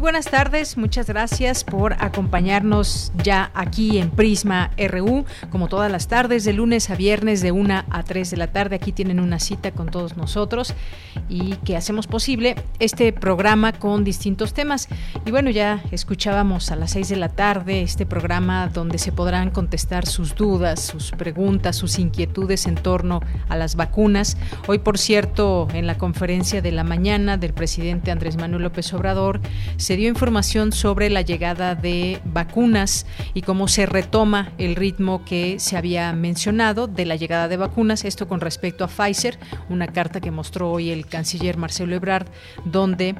Muy buenas tardes, muchas gracias por acompañarnos ya aquí en Prisma RU, como todas las tardes, de lunes a viernes, de 1 a 3 de la tarde. Aquí tienen una cita con todos nosotros y que hacemos posible este programa con distintos temas. Y bueno, ya escuchábamos a las 6 de la tarde este programa donde se podrán contestar sus dudas, sus preguntas, sus inquietudes en torno a las vacunas. Hoy, por cierto, en la conferencia de la mañana del presidente Andrés Manuel López Obrador, se dio información sobre la llegada de vacunas y cómo se retoma el ritmo que se había mencionado de la llegada de vacunas, esto con respecto a Pfizer, una carta que mostró hoy el canciller Marcelo Ebrard, donde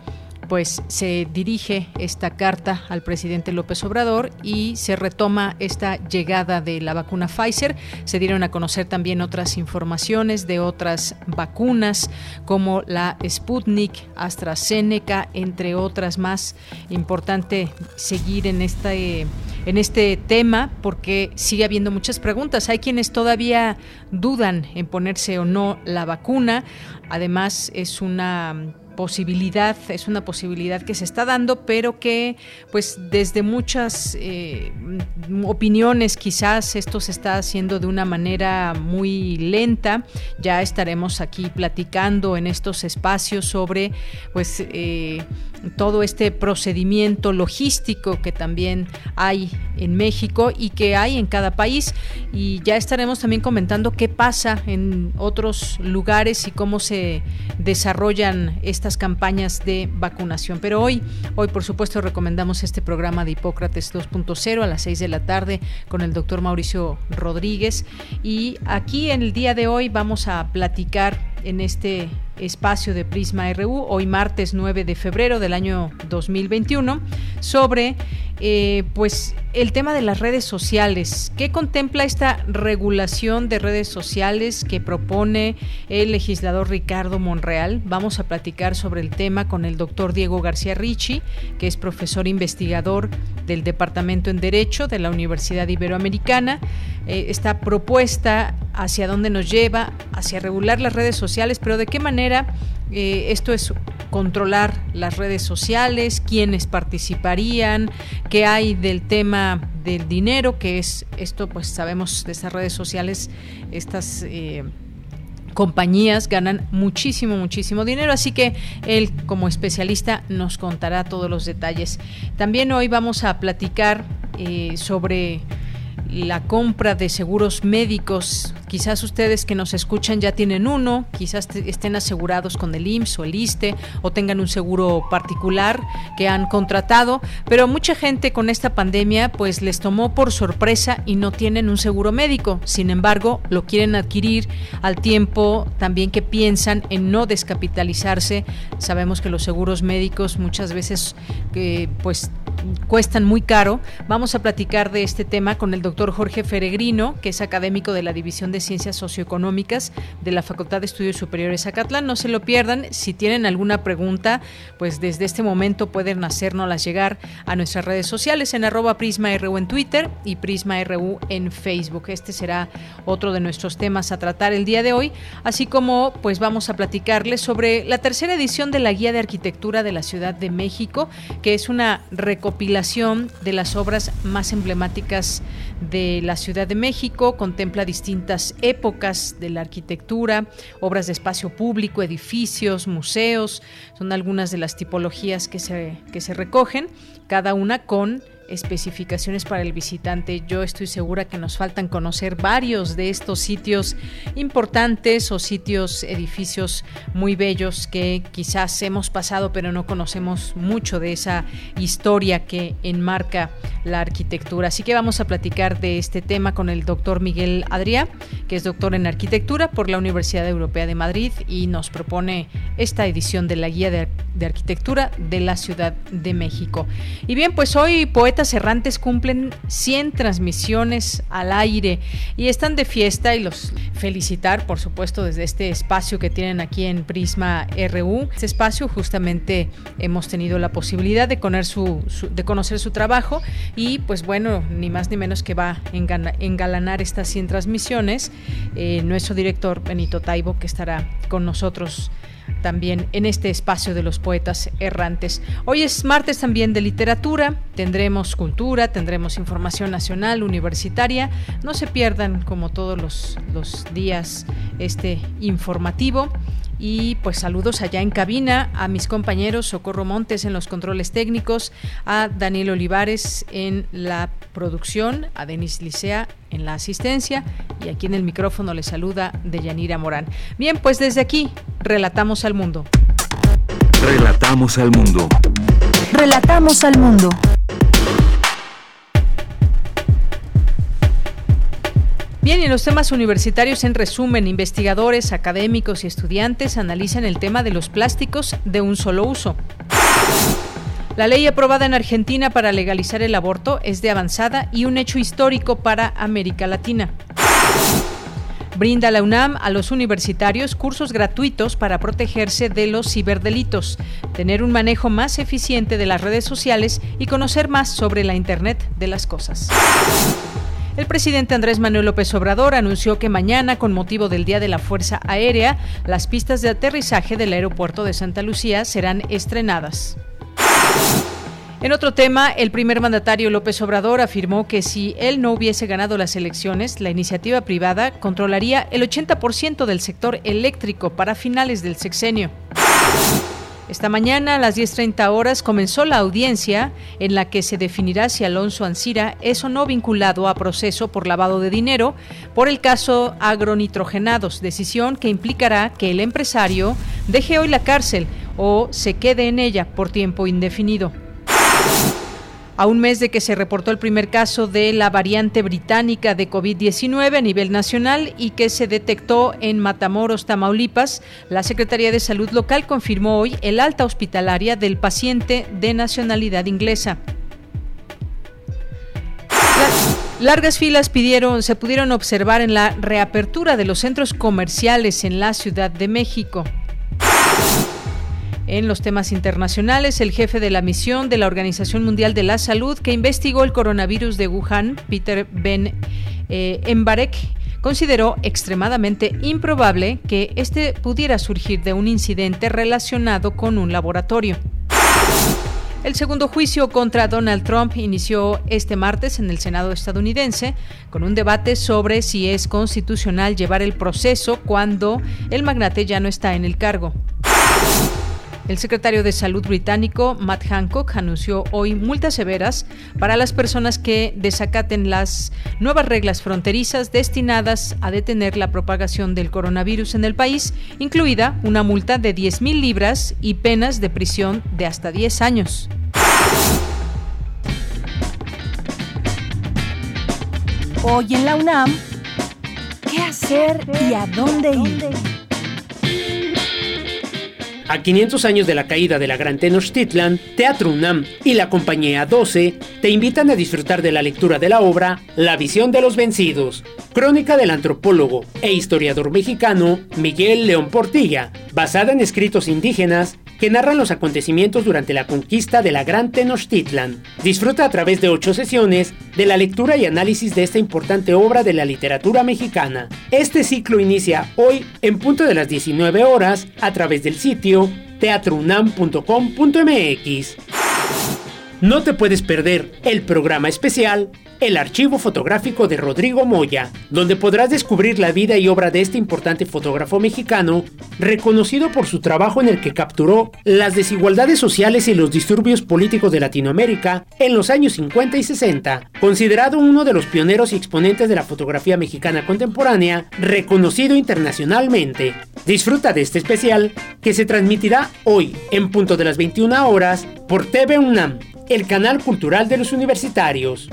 pues se dirige esta carta al presidente López Obrador y se retoma esta llegada de la vacuna Pfizer. Se dieron a conocer también otras informaciones de otras vacunas como la Sputnik, AstraZeneca, entre otras más. Importante seguir en este en este tema porque sigue habiendo muchas preguntas. Hay quienes todavía dudan en ponerse o no la vacuna. Además, es una posibilidad, es una posibilidad que se está dando, pero que pues desde muchas eh, opiniones quizás esto se está haciendo de una manera muy lenta. Ya estaremos aquí platicando en estos espacios sobre pues eh, todo este procedimiento logístico que también hay en México y que hay en cada país y ya estaremos también comentando qué pasa en otros lugares y cómo se desarrollan estas campañas de vacunación. Pero hoy, hoy por supuesto recomendamos este programa de Hipócrates 2.0 a las 6 de la tarde con el doctor Mauricio Rodríguez y aquí en el día de hoy vamos a platicar en este espacio de Prisma RU, hoy martes 9 de febrero del año 2021, sobre eh, pues el tema de las redes sociales. ¿Qué contempla esta regulación de redes sociales que propone el legislador Ricardo Monreal? Vamos a platicar sobre el tema con el doctor Diego García Ricci, que es profesor investigador del Departamento en Derecho de la Universidad Iberoamericana. Eh, esta propuesta hacia dónde nos lleva, hacia regular las redes sociales, pero de qué manera eh, esto es controlar las redes sociales, quiénes participarían, qué hay del tema del dinero, que es esto, pues sabemos de estas redes sociales, estas... Eh, compañías ganan muchísimo, muchísimo dinero, así que él como especialista nos contará todos los detalles. También hoy vamos a platicar eh, sobre la compra de seguros médicos. Quizás ustedes que nos escuchan ya tienen uno, quizás estén asegurados con el IMSS o el ISTE o tengan un seguro particular que han contratado, pero mucha gente con esta pandemia pues les tomó por sorpresa y no tienen un seguro médico. Sin embargo, lo quieren adquirir al tiempo también que piensan en no descapitalizarse. Sabemos que los seguros médicos muchas veces eh, pues cuestan muy caro. Vamos a platicar de este tema con el doctor Jorge Feregrino, que es académico de la División de Ciencias Socioeconómicas de la Facultad de Estudios Superiores Acatlán. No se lo pierdan. Si tienen alguna pregunta, pues desde este momento pueden hacérnoslas llegar a nuestras redes sociales en arroba PrismaRU en Twitter y PrismaRU en Facebook. Este será otro de nuestros temas a tratar el día de hoy, así como pues vamos a platicarles sobre la tercera edición de la Guía de Arquitectura de la Ciudad de México, que es una recopilación de las obras más emblemáticas de la Ciudad de México, contempla distintas épocas de la arquitectura, obras de espacio público, edificios, museos, son algunas de las tipologías que se, que se recogen, cada una con especificaciones para el visitante. Yo estoy segura que nos faltan conocer varios de estos sitios importantes o sitios, edificios muy bellos que quizás hemos pasado pero no conocemos mucho de esa historia que enmarca la arquitectura. Así que vamos a platicar de este tema con el doctor Miguel Adrià, que es doctor en arquitectura por la Universidad Europea de Madrid y nos propone esta edición de la Guía de, Arquitectura de la Ciudad de México. Y bien, pues hoy Poetas Errantes cumplen 100 transmisiones al aire y están de fiesta y los felicitar, por supuesto, desde este espacio que tienen aquí en Prisma RU. Este espacio justamente hemos tenido la posibilidad de conocer su, trabajo y pues bueno, ni más ni menos que va a engalanar estas 100 transmisiones eh, nuestro director Benito Taibo que estará con nosotros también en este espacio de los poetas errantes. Hoy es martes también de literatura, tendremos cultura, tendremos información nacional, universitaria. No se pierdan, como todos los, los días, este informativo. Y pues saludos allá en cabina a mis compañeros Socorro Montes en los controles técnicos, a Daniel Olivares en la producción, a Denis Licea en la asistencia y aquí en el micrófono le saluda Deyanira Morán. Bien, pues desde aquí relatamos al mundo. Relatamos al mundo. Relatamos al mundo. Bien, y en los temas universitarios, en resumen, investigadores, académicos y estudiantes analizan el tema de los plásticos de un solo uso. La ley aprobada en Argentina para legalizar el aborto es de avanzada y un hecho histórico para América Latina. Brinda la UNAM a los universitarios cursos gratuitos para protegerse de los ciberdelitos, tener un manejo más eficiente de las redes sociales y conocer más sobre la Internet de las cosas. El presidente Andrés Manuel López Obrador anunció que mañana, con motivo del Día de la Fuerza Aérea, las pistas de aterrizaje del aeropuerto de Santa Lucía serán estrenadas. En otro tema, el primer mandatario López Obrador afirmó que si él no hubiese ganado las elecciones, la iniciativa privada controlaría el 80% del sector eléctrico para finales del sexenio. Esta mañana a las 10.30 horas comenzó la audiencia en la que se definirá si Alonso Ancira es o no vinculado a proceso por lavado de dinero por el caso agronitrogenados, decisión que implicará que el empresario deje hoy la cárcel o se quede en ella por tiempo indefinido a un mes de que se reportó el primer caso de la variante británica de COVID-19 a nivel nacional y que se detectó en Matamoros, Tamaulipas, la Secretaría de Salud local confirmó hoy el alta hospitalaria del paciente de nacionalidad inglesa. Largas filas pidieron, se pudieron observar en la reapertura de los centros comerciales en la Ciudad de México. En los temas internacionales, el jefe de la misión de la Organización Mundial de la Salud que investigó el coronavirus de Wuhan, Peter Ben eh, Embarek, consideró extremadamente improbable que este pudiera surgir de un incidente relacionado con un laboratorio. El segundo juicio contra Donald Trump inició este martes en el Senado estadounidense con un debate sobre si es constitucional llevar el proceso cuando el magnate ya no está en el cargo. El secretario de Salud británico, Matt Hancock, anunció hoy multas severas para las personas que desacaten las nuevas reglas fronterizas destinadas a detener la propagación del coronavirus en el país, incluida una multa de 10.000 libras y penas de prisión de hasta 10 años. Hoy en la UNAM, ¿qué hacer y a dónde ir? A 500 años de la caída de la Gran Tenochtitlan, Teatro UNAM y la Compañía 12 te invitan a disfrutar de la lectura de la obra La visión de los vencidos, crónica del antropólogo e historiador mexicano Miguel León Portilla, basada en escritos indígenas que narran los acontecimientos durante la conquista de la Gran Tenochtitlan. Disfruta a través de ocho sesiones de la lectura y análisis de esta importante obra de la literatura mexicana. Este ciclo inicia hoy en punto de las 19 horas a través del sitio teatrounam.com.mx. No te puedes perder el programa especial El archivo fotográfico de Rodrigo Moya, donde podrás descubrir la vida y obra de este importante fotógrafo mexicano, reconocido por su trabajo en el que capturó las desigualdades sociales y los disturbios políticos de Latinoamérica en los años 50 y 60, considerado uno de los pioneros y exponentes de la fotografía mexicana contemporánea, reconocido internacionalmente. Disfruta de este especial que se transmitirá hoy en punto de las 21 horas por TV UNAM el canal cultural de los universitarios.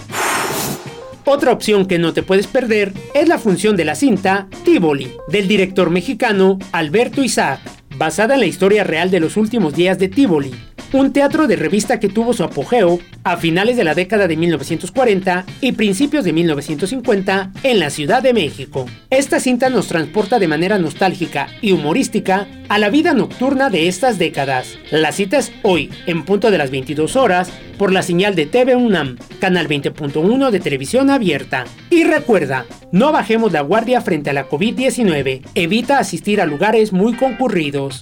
Otra opción que no te puedes perder es la función de la cinta Tivoli, del director mexicano Alberto Isaac, basada en la historia real de los últimos días de Tivoli, un teatro de revista que tuvo su apogeo a finales de la década de 1940 y principios de 1950 en la Ciudad de México. Esta cinta nos transporta de manera nostálgica y humorística a la vida nocturna de estas décadas. La cita es hoy, en punto de las 22 horas, por la señal de TV UNAM, canal 20.1 de televisión abierta. Y recuerda, no bajemos la guardia frente a la COVID-19. Evita asistir a lugares muy concurridos.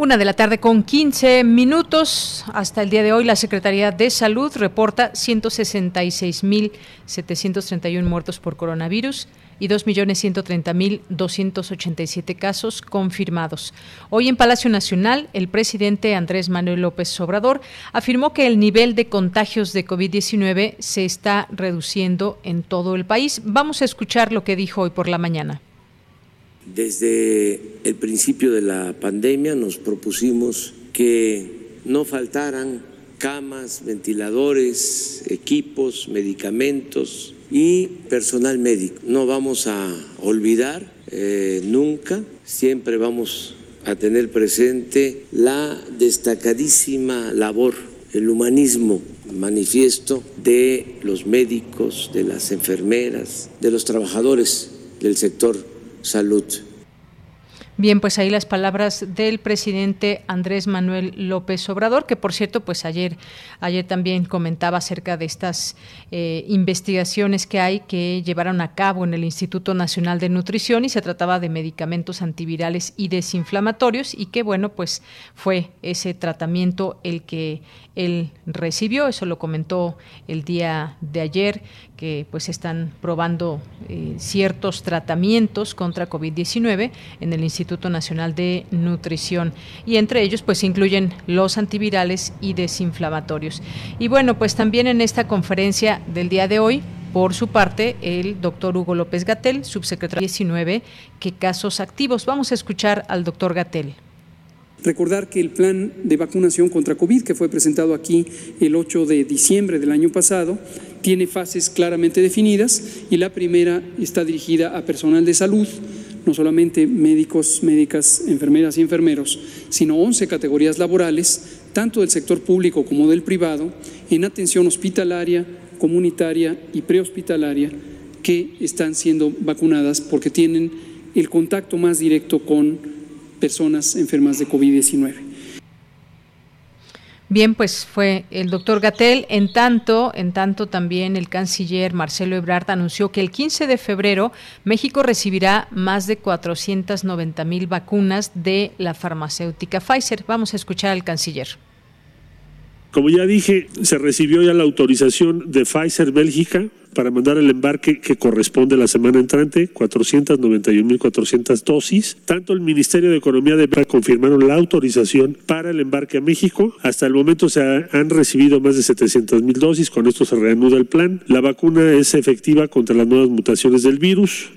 Una de la tarde con 15 minutos. Hasta el día de hoy, la Secretaría de Salud reporta 166.731 muertos por coronavirus y 2.130.287 casos confirmados. Hoy en Palacio Nacional, el presidente Andrés Manuel López Obrador afirmó que el nivel de contagios de COVID-19 se está reduciendo en todo el país. Vamos a escuchar lo que dijo hoy por la mañana. Desde el principio de la pandemia nos propusimos que no faltaran camas, ventiladores, equipos, medicamentos y personal médico. No vamos a olvidar eh, nunca, siempre vamos a tener presente la destacadísima labor, el humanismo manifiesto de los médicos, de las enfermeras, de los trabajadores del sector salud. Bien, pues ahí las palabras del presidente Andrés Manuel López Obrador, que por cierto, pues ayer, ayer también comentaba acerca de estas eh, investigaciones que hay que llevaron a cabo en el Instituto Nacional de Nutrición y se trataba de medicamentos antivirales y desinflamatorios y que bueno, pues fue ese tratamiento el que él recibió, eso lo comentó el día de ayer, que pues están probando eh, ciertos tratamientos contra COVID-19 en el Instituto Nacional de Nutrición y entre ellos pues incluyen los antivirales y desinflamatorios. Y bueno, pues también en esta conferencia del día de hoy por su parte, el doctor Hugo López Gatel, subsecretario 19, ¿qué casos activos? Vamos a escuchar al doctor Gatel. Recordar que el plan de vacunación contra COVID, que fue presentado aquí el 8 de diciembre del año pasado, tiene fases claramente definidas y la primera está dirigida a personal de salud, no solamente médicos, médicas, enfermeras y enfermeros, sino 11 categorías laborales, tanto del sector público como del privado, en atención hospitalaria, comunitaria y prehospitalaria, que están siendo vacunadas porque tienen el contacto más directo con personas enfermas de COVID-19. Bien, pues fue el doctor Gatel. En tanto, en tanto también el canciller Marcelo Ebrard anunció que el 15 de febrero México recibirá más de 490 mil vacunas de la farmacéutica Pfizer. Vamos a escuchar al canciller. Como ya dije, se recibió ya la autorización de Pfizer Bélgica para mandar el embarque que corresponde la semana entrante, 491.400 dosis. Tanto el Ministerio de Economía de confirmaron la autorización para el embarque a México. Hasta el momento se han recibido más de 700.000 dosis. Con esto se reanuda el plan. La vacuna es efectiva contra las nuevas mutaciones del virus.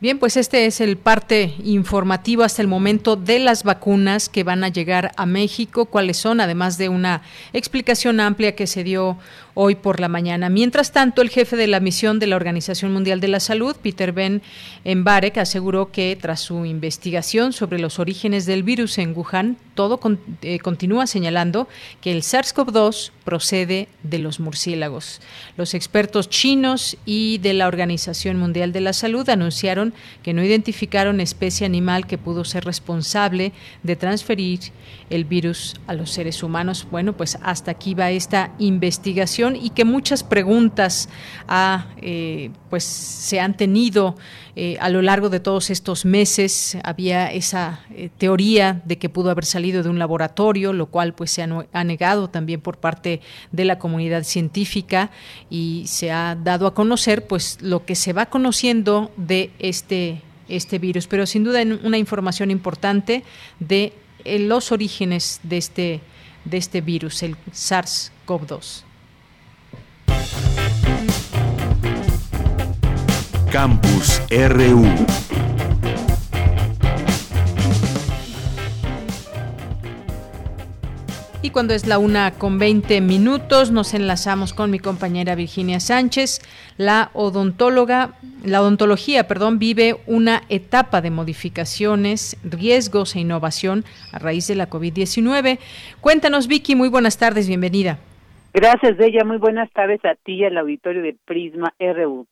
Bien, pues este es el parte informativo hasta el momento de las vacunas que van a llegar a México, cuáles son, además de una explicación amplia que se dio hoy por la mañana. Mientras tanto, el jefe de la misión de la Organización Mundial de la Salud, Peter Ben Embarek, aseguró que tras su investigación sobre los orígenes del virus en Wuhan, todo eh, continúa señalando que el SARS-CoV-2 procede de los murciélagos. Los expertos chinos y de la Organización Mundial de la Salud anunciaron que no identificaron especie animal que pudo ser responsable de transferir el virus a los seres humanos. Bueno, pues hasta aquí va esta investigación y que muchas preguntas eh, pues se han tenido eh, a lo largo de todos estos meses. Había esa eh, teoría de que pudo haber salido de un laboratorio, lo cual pues se ha, negado también por parte de la comunidad científica y se ha dado a conocer pues lo que se va conociendo de este este virus, pero sin duda una información importante de los orígenes de este de este virus, el SARS-CoV-2. Campus RU. Y cuando es la una con 20 minutos, nos enlazamos con mi compañera Virginia Sánchez. La odontóloga, la odontología, perdón, vive una etapa de modificaciones, riesgos e innovación a raíz de la COVID-19. Cuéntanos, Vicky, muy buenas tardes, bienvenida. Gracias, Bella. Muy buenas tardes a ti y al auditorio de Prisma RU.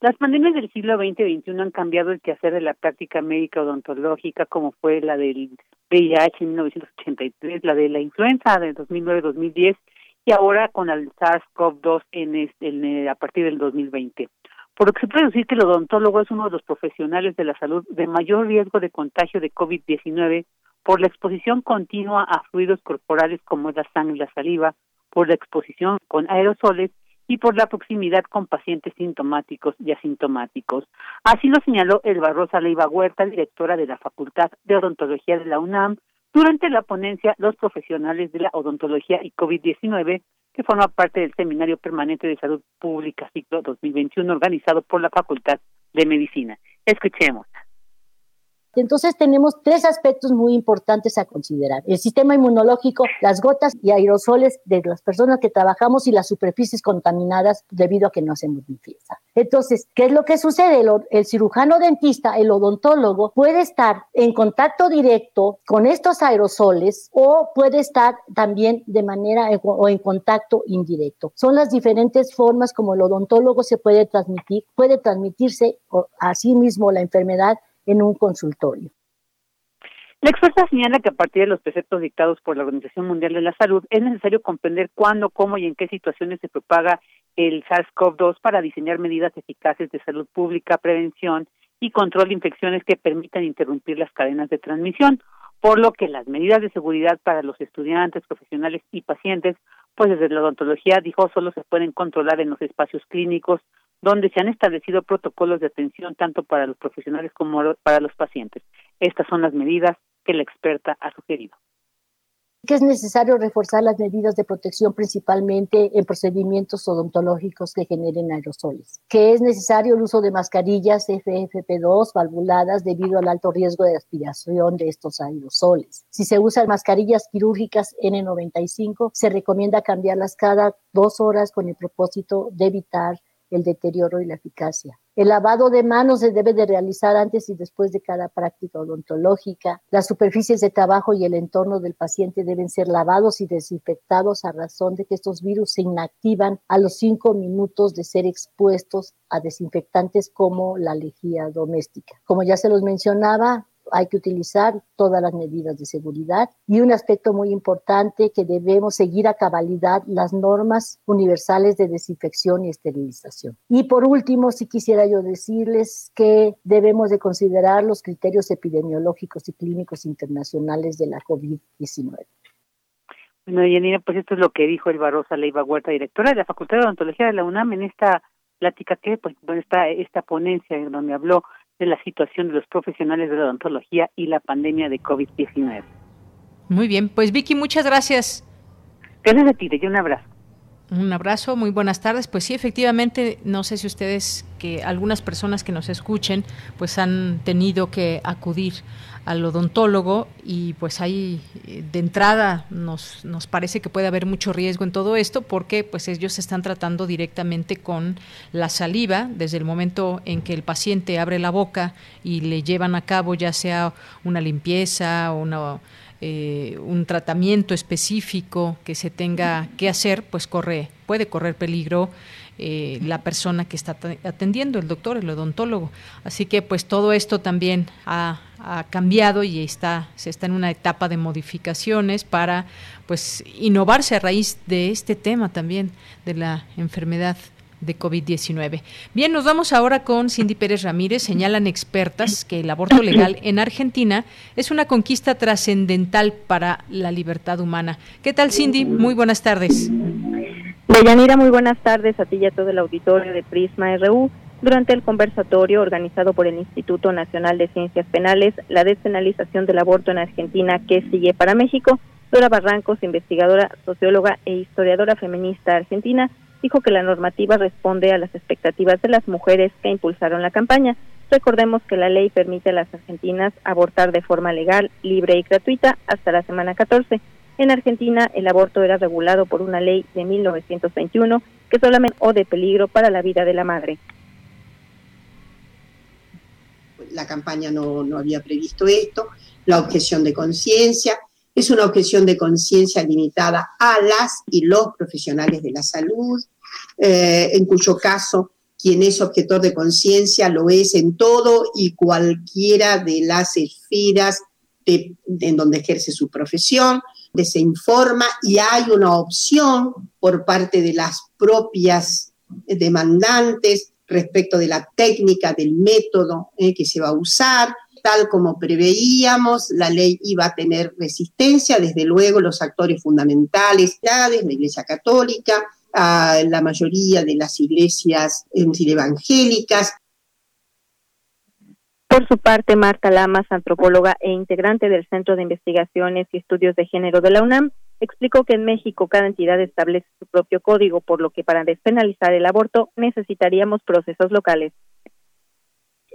Las pandemias del siglo XX y XXI han cambiado el quehacer de la práctica médica odontológica, como fue la del VIH en 1983, la de la influenza de 2009-2010 y ahora con el SARS-CoV-2 en, en, a partir del 2020. Por lo que se puede decir que el odontólogo es uno de los profesionales de la salud de mayor riesgo de contagio de COVID-19 por la exposición continua a fluidos corporales como la sangre y la saliva, por la exposición con aerosoles y por la proximidad con pacientes sintomáticos y asintomáticos. Así lo señaló el Barrosa Leiva Huerta, directora de la Facultad de Odontología de la UNAM, durante la ponencia Los profesionales de la odontología y COVID-19, que forma parte del Seminario Permanente de Salud Pública ciclo 2021 organizado por la Facultad de Medicina. Escuchemos. Entonces tenemos tres aspectos muy importantes a considerar. El sistema inmunológico, las gotas y aerosoles de las personas que trabajamos y las superficies contaminadas debido a que no hacemos limpieza. Entonces, ¿qué es lo que sucede? El, cirujano dentista, el odontólogo, puede estar en contacto directo con estos aerosoles o puede estar también de manera o en contacto indirecto. Son las diferentes formas como el odontólogo se puede transmitir, puede transmitirse a sí mismo la enfermedad en un consultorio. La experta señala que a partir de los preceptos dictados por la Organización Mundial de la Salud es necesario comprender cuándo, cómo y en qué situaciones se propaga el SARS-CoV-2 para diseñar medidas eficaces de salud pública, prevención y control de infecciones que permitan interrumpir las cadenas de transmisión, por lo que las medidas de seguridad para los estudiantes, profesionales y pacientes, pues desde la odontología dijo solo se pueden controlar en los espacios clínicos, donde se han establecido protocolos de atención tanto para los profesionales como para los pacientes. Estas son las medidas que la experta ha sugerido que es necesario reforzar las medidas de protección principalmente en procedimientos odontológicos que generen aerosoles, que es necesario el uso de mascarillas FFP2 valvuladas debido al alto riesgo de aspiración de estos aerosoles. Si se usan mascarillas quirúrgicas N95, se recomienda cambiarlas cada dos horas con el propósito de evitar el deterioro y la eficacia. El lavado de manos se debe de realizar antes y después de cada práctica odontológica. Las superficies de trabajo y el entorno del paciente deben ser lavados y desinfectados a razón de que estos virus se inactivan a los cinco minutos de ser expuestos a desinfectantes como la lejía doméstica. Como ya se los mencionaba, hay que utilizar todas las medidas de seguridad y un aspecto muy importante que debemos seguir a cabalidad las normas universales de desinfección y esterilización. Y por último, sí quisiera yo decirles que debemos de considerar los criterios epidemiológicos y clínicos internacionales de la COVID-19. Bueno, Yanina, pues esto es lo que dijo el Barrosa Leiva Huerta, directora de la Facultad de Odontología de la UNAM en esta plática que, pues, está esta ponencia en donde habló de la situación de los profesionales de la odontología y la pandemia de COVID-19. Muy bien, pues Vicky, muchas gracias. Gracias a ti, te un abrazo. Un abrazo, muy buenas tardes. Pues sí, efectivamente, no sé si ustedes, que algunas personas que nos escuchen, pues han tenido que acudir al odontólogo y pues ahí eh, de entrada nos, nos parece que puede haber mucho riesgo en todo esto porque pues ellos están tratando directamente con la saliva desde el momento en que el paciente abre la boca y le llevan a cabo ya sea una limpieza o una eh, un tratamiento específico que se tenga que hacer, pues corre, puede correr peligro eh, la persona que está atendiendo, el doctor, el odontólogo. Así que pues todo esto también ha, cambiado y está, se está en una etapa de modificaciones para pues innovarse a raíz de este tema también de la enfermedad de COVID-19. Bien, nos vamos ahora con Cindy Pérez Ramírez. Señalan expertas que el aborto legal en Argentina es una conquista trascendental para la libertad humana. ¿Qué tal, Cindy? Muy buenas tardes. Deyanira, muy buenas tardes a ti y a todo el auditorio de Prisma RU. Durante el conversatorio organizado por el Instituto Nacional de Ciencias Penales, la despenalización del aborto en Argentina, que sigue para México, Dora Barrancos, investigadora, socióloga e historiadora feminista argentina, dijo que la normativa responde a las expectativas de las mujeres que impulsaron la campaña. Recordemos que la ley permite a las argentinas abortar de forma legal, libre y gratuita hasta la semana 14 en Argentina, el aborto era regulado por una ley de 1921 que solamente o de peligro para la vida de la madre. La campaña no, había previsto esto, la objeción de conciencia, es una objeción de conciencia limitada a las y los profesionales de la salud, eh, en cuyo caso quien es objetor de conciencia lo es en todo y cualquiera de las esferas en donde ejerce su profesión se informa y hay una opción por parte de las propias demandantes respecto de la técnica, del método eh, que se va a usar. Tal como preveíamos, la ley iba a tener resistencia, desde luego los actores fundamentales, la Iglesia Católica, la mayoría de las iglesias eh, evangélicas, por su parte, Marta Lamas, antropóloga e integrante del Centro de Investigaciones y Estudios de Género de la UNAM, explicó que en México cada entidad establece su propio código, por lo que para despenalizar el aborto necesitaríamos procesos locales.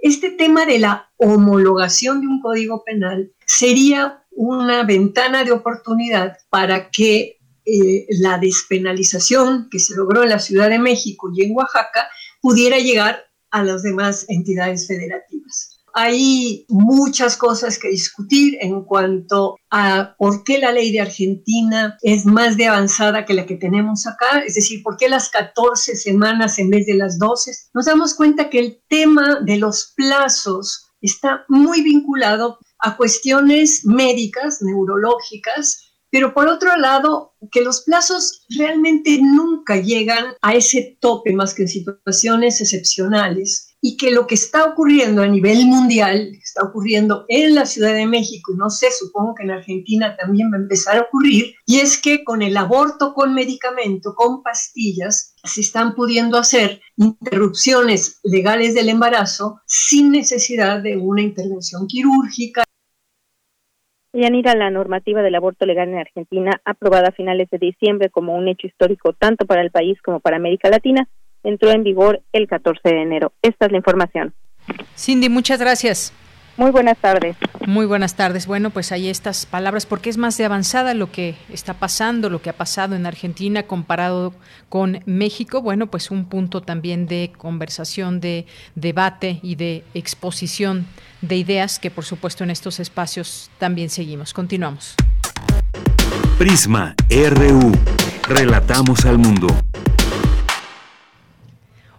Este tema de la homologación de un código penal sería una ventana de oportunidad para que eh, la despenalización que se logró en la Ciudad de México y en Oaxaca pudiera llegar a las demás entidades federativas hay muchas cosas que discutir en cuanto a por qué la ley de Argentina es más de avanzada que la que tenemos acá, es decir, por qué las 14 semanas en vez de las 12. Nos damos cuenta que el tema de los plazos está muy vinculado a cuestiones médicas, neurológicas, pero por otro lado, que los plazos realmente nunca llegan a ese tope más que en situaciones excepcionales y que lo que está ocurriendo a nivel mundial, está ocurriendo en la Ciudad de México, no sé, supongo que en Argentina también va a empezar a ocurrir, y es que con el aborto con medicamento, con pastillas, se están pudiendo hacer interrupciones legales del embarazo sin necesidad de una intervención quirúrgica. Yanira, la normativa del aborto legal en Argentina, aprobada a finales de diciembre como un hecho histórico tanto para el país como para América Latina, entró en vigor el 14 de enero. Esta es la información. Cindy, muchas gracias. Muy buenas tardes. Muy buenas tardes. Bueno, pues hay estas palabras, porque es más de avanzada lo que está pasando, lo que ha pasado en Argentina comparado con México. Bueno, pues un punto también de conversación, de debate y de exposición de ideas que por supuesto en estos espacios también seguimos. Continuamos. Prisma RU. Relatamos al mundo.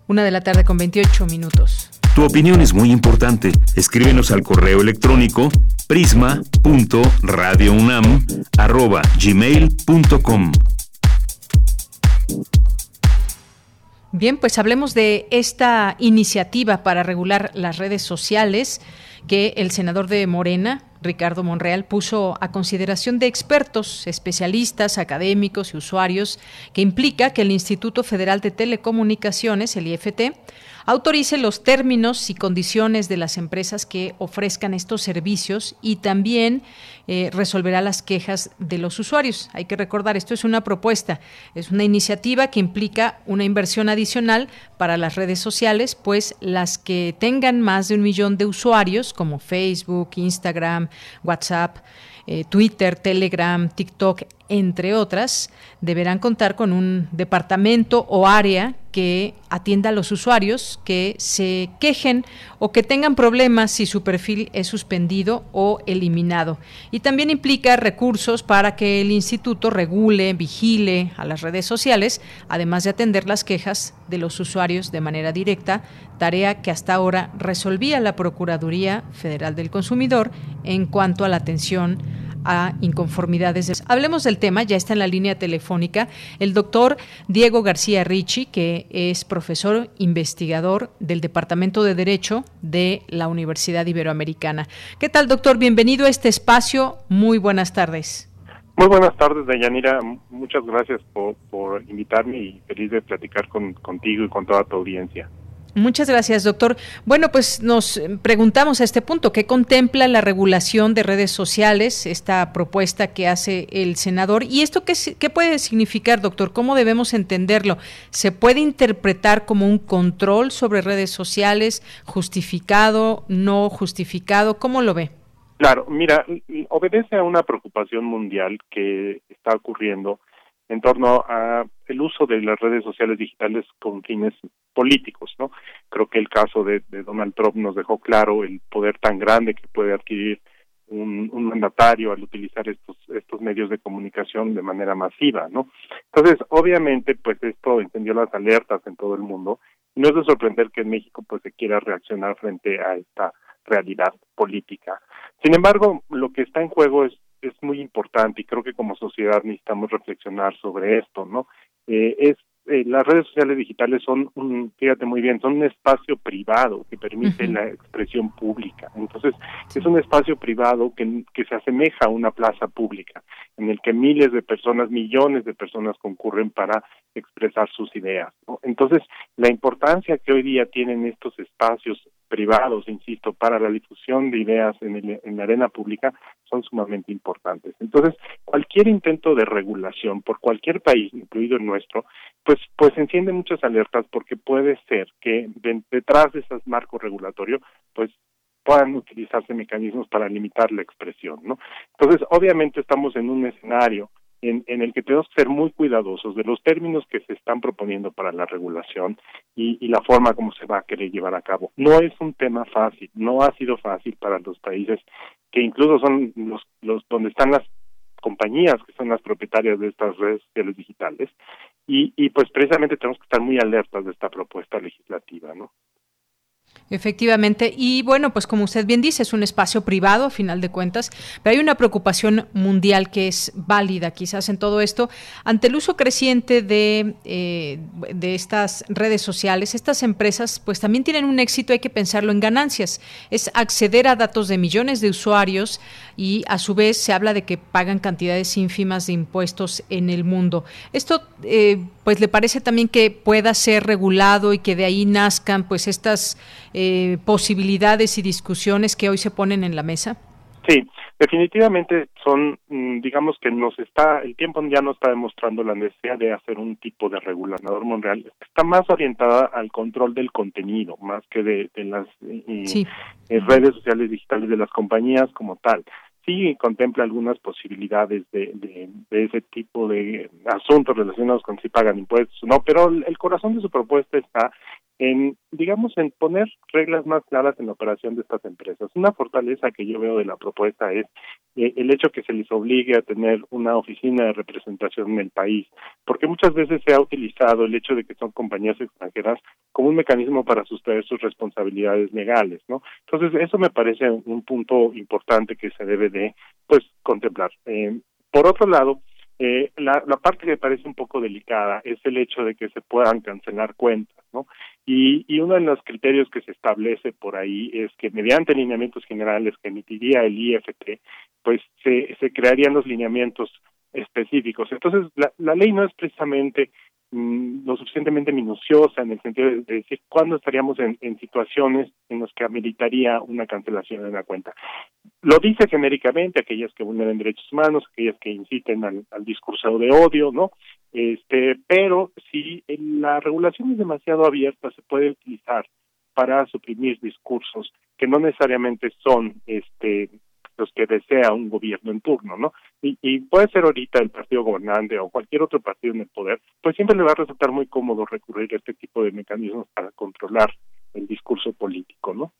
Una de la tarde con 28 minutos. Tu opinión es muy importante. Escríbenos al correo electrónico prisma.radiounam@gmail.com. Bien, pues hablemos de esta iniciativa para regular las redes sociales que el senador de Morena, Ricardo Monreal puso a consideración de expertos, especialistas, académicos y usuarios, que implica que el Instituto Federal de Telecomunicaciones, el IFT, autorice los términos y condiciones de las empresas que ofrezcan estos servicios y también eh, resolverá las quejas de los usuarios. Hay que recordar, esto es una propuesta, es una iniciativa que implica una inversión adicional para las redes sociales, pues las que tengan más de un millón de usuarios, como Facebook, Instagram, WhatsApp, eh, Twitter, Telegram, TikTok, entre otras, deberán contar con un departamento o área que atienda a los usuarios que se quejen o que tengan problemas si su perfil es suspendido o eliminado. Y también implica recursos para que el instituto regule, vigile a las redes sociales, además de atender las quejas de los usuarios de manera directa, tarea que hasta ahora resolvía la Procuraduría Federal del Consumidor en cuanto a la atención a inconformidades. Hablemos del tema, ya está en la línea telefónica el doctor Diego García Ricci, que es profesor investigador del Departamento de Derecho de la Universidad Iberoamericana. ¿Qué tal, doctor? Bienvenido a este espacio. Muy buenas tardes. Muy buenas tardes, Dayanira. Muchas gracias por, por invitarme y feliz de platicar con, contigo y con toda tu audiencia. Muchas gracias, doctor. Bueno, pues nos preguntamos a este punto, ¿qué contempla la regulación de redes sociales, esta propuesta que hace el senador? ¿Y esto qué, puede significar, doctor? ¿Cómo debemos entenderlo? ¿Se puede interpretar como un control sobre redes sociales, justificado, no justificado? ¿Cómo lo ve? Claro, mira, obedece a una preocupación mundial que está ocurriendo en torno a el uso de las redes sociales digitales con fines políticos, ¿no? Creo que el caso de, Donald Trump nos dejó claro el poder tan grande que puede adquirir un, mandatario al utilizar estos estos medios de comunicación de manera masiva, ¿no? Entonces, obviamente, pues esto encendió las alertas en todo el mundo y no es de sorprender que en México pues se quiera reaccionar frente a esta realidad política. Sin embargo, lo que está en juego es es muy importante y creo que como sociedad necesitamos reflexionar sobre esto, ¿no? Eh, es eh, las redes sociales digitales son, un, fíjate muy bien, son un espacio privado que permite la expresión pública. Entonces, es un espacio privado que, que se asemeja a una plaza pública, en el que miles de personas, millones de personas concurren para expresar sus ideas. Entonces, la importancia que hoy día tienen estos espacios privados, insisto, para la difusión de ideas en, en la arena pública son sumamente importantes. Entonces, cualquier intento de regulación por cualquier país, incluido el nuestro, pues, pues enciende muchas alertas porque puede ser que detrás de esos marcos regulatorios, pues puedan utilizarse mecanismos para limitar la expresión, ¿no? Entonces, obviamente estamos en un escenario en, el que tenemos que ser muy cuidadosos de los términos que se están proponiendo para la regulación y, la forma como se va a querer llevar a cabo. No es un tema fácil, no ha sido fácil para los países que incluso son los, donde están las compañías que son las propietarias de estas redes sociales digitales y, y pues precisamente tenemos que estar muy alertas de esta propuesta legislativa, ¿no? Efectivamente. Y bueno, pues como usted bien dice, es un espacio privado a final de cuentas, pero hay una preocupación mundial que es válida quizás en todo esto. Ante el uso creciente de, eh, de estas redes sociales, estas empresas pues también tienen un éxito, hay que pensarlo en ganancias. Es acceder a datos de millones de usuarios y a su vez se habla de que pagan cantidades ínfimas de impuestos en el mundo. Esto eh, pues le parece también que pueda ser regulado y que de ahí nazcan pues estas eh, posibilidades y discusiones que hoy se ponen en la mesa? Sí, definitivamente son, mm, digamos que nos está, el tiempo ya nos está demostrando la necesidad de hacer un tipo de regulador mundial. Está más orientada al control del contenido, más que de, las eh, eh, redes sociales digitales de las compañías como tal sí contempla algunas posibilidades de, de, ese tipo de asuntos relacionados con si pagan impuestos o no, pero el corazón de su propuesta está en, digamos, en poner reglas más claras en la operación de estas empresas. Una fortaleza que yo veo de la propuesta es eh, el hecho que se les obligue a tener una oficina de representación en el país, porque muchas veces se ha utilizado el hecho de que son compañías extranjeras como un mecanismo para sustraer sus responsabilidades legales, ¿no? Entonces, eso me parece un punto importante que se debe de, pues, contemplar. Eh, por otro lado, eh, la, la parte que me parece un poco delicada es el hecho de que se puedan cancelar cuentas, ¿no? Y, y uno de los criterios que se establece por ahí es que mediante lineamientos generales que emitiría el IFT, pues se, se crearían los lineamientos específicos. Entonces, la, la ley no es precisamente Mm, lo suficientemente minuciosa en el sentido de, decir cuándo estaríamos en, situaciones en las que ameritaría una cancelación de una cuenta. Lo dice genéricamente aquellas que vulneren derechos humanos, aquellas que inciten al, al discurso de odio, ¿no? Este, pero si la regulación es demasiado abierta, se puede utilizar para suprimir discursos que no necesariamente son este los que desea un gobierno en turno, ¿no? Y, y puede ser ahorita el partido gobernante o cualquier otro partido en el poder, pues siempre le va a resultar muy cómodo recurrir a este tipo de mecanismos para controlar el discurso político, ¿no?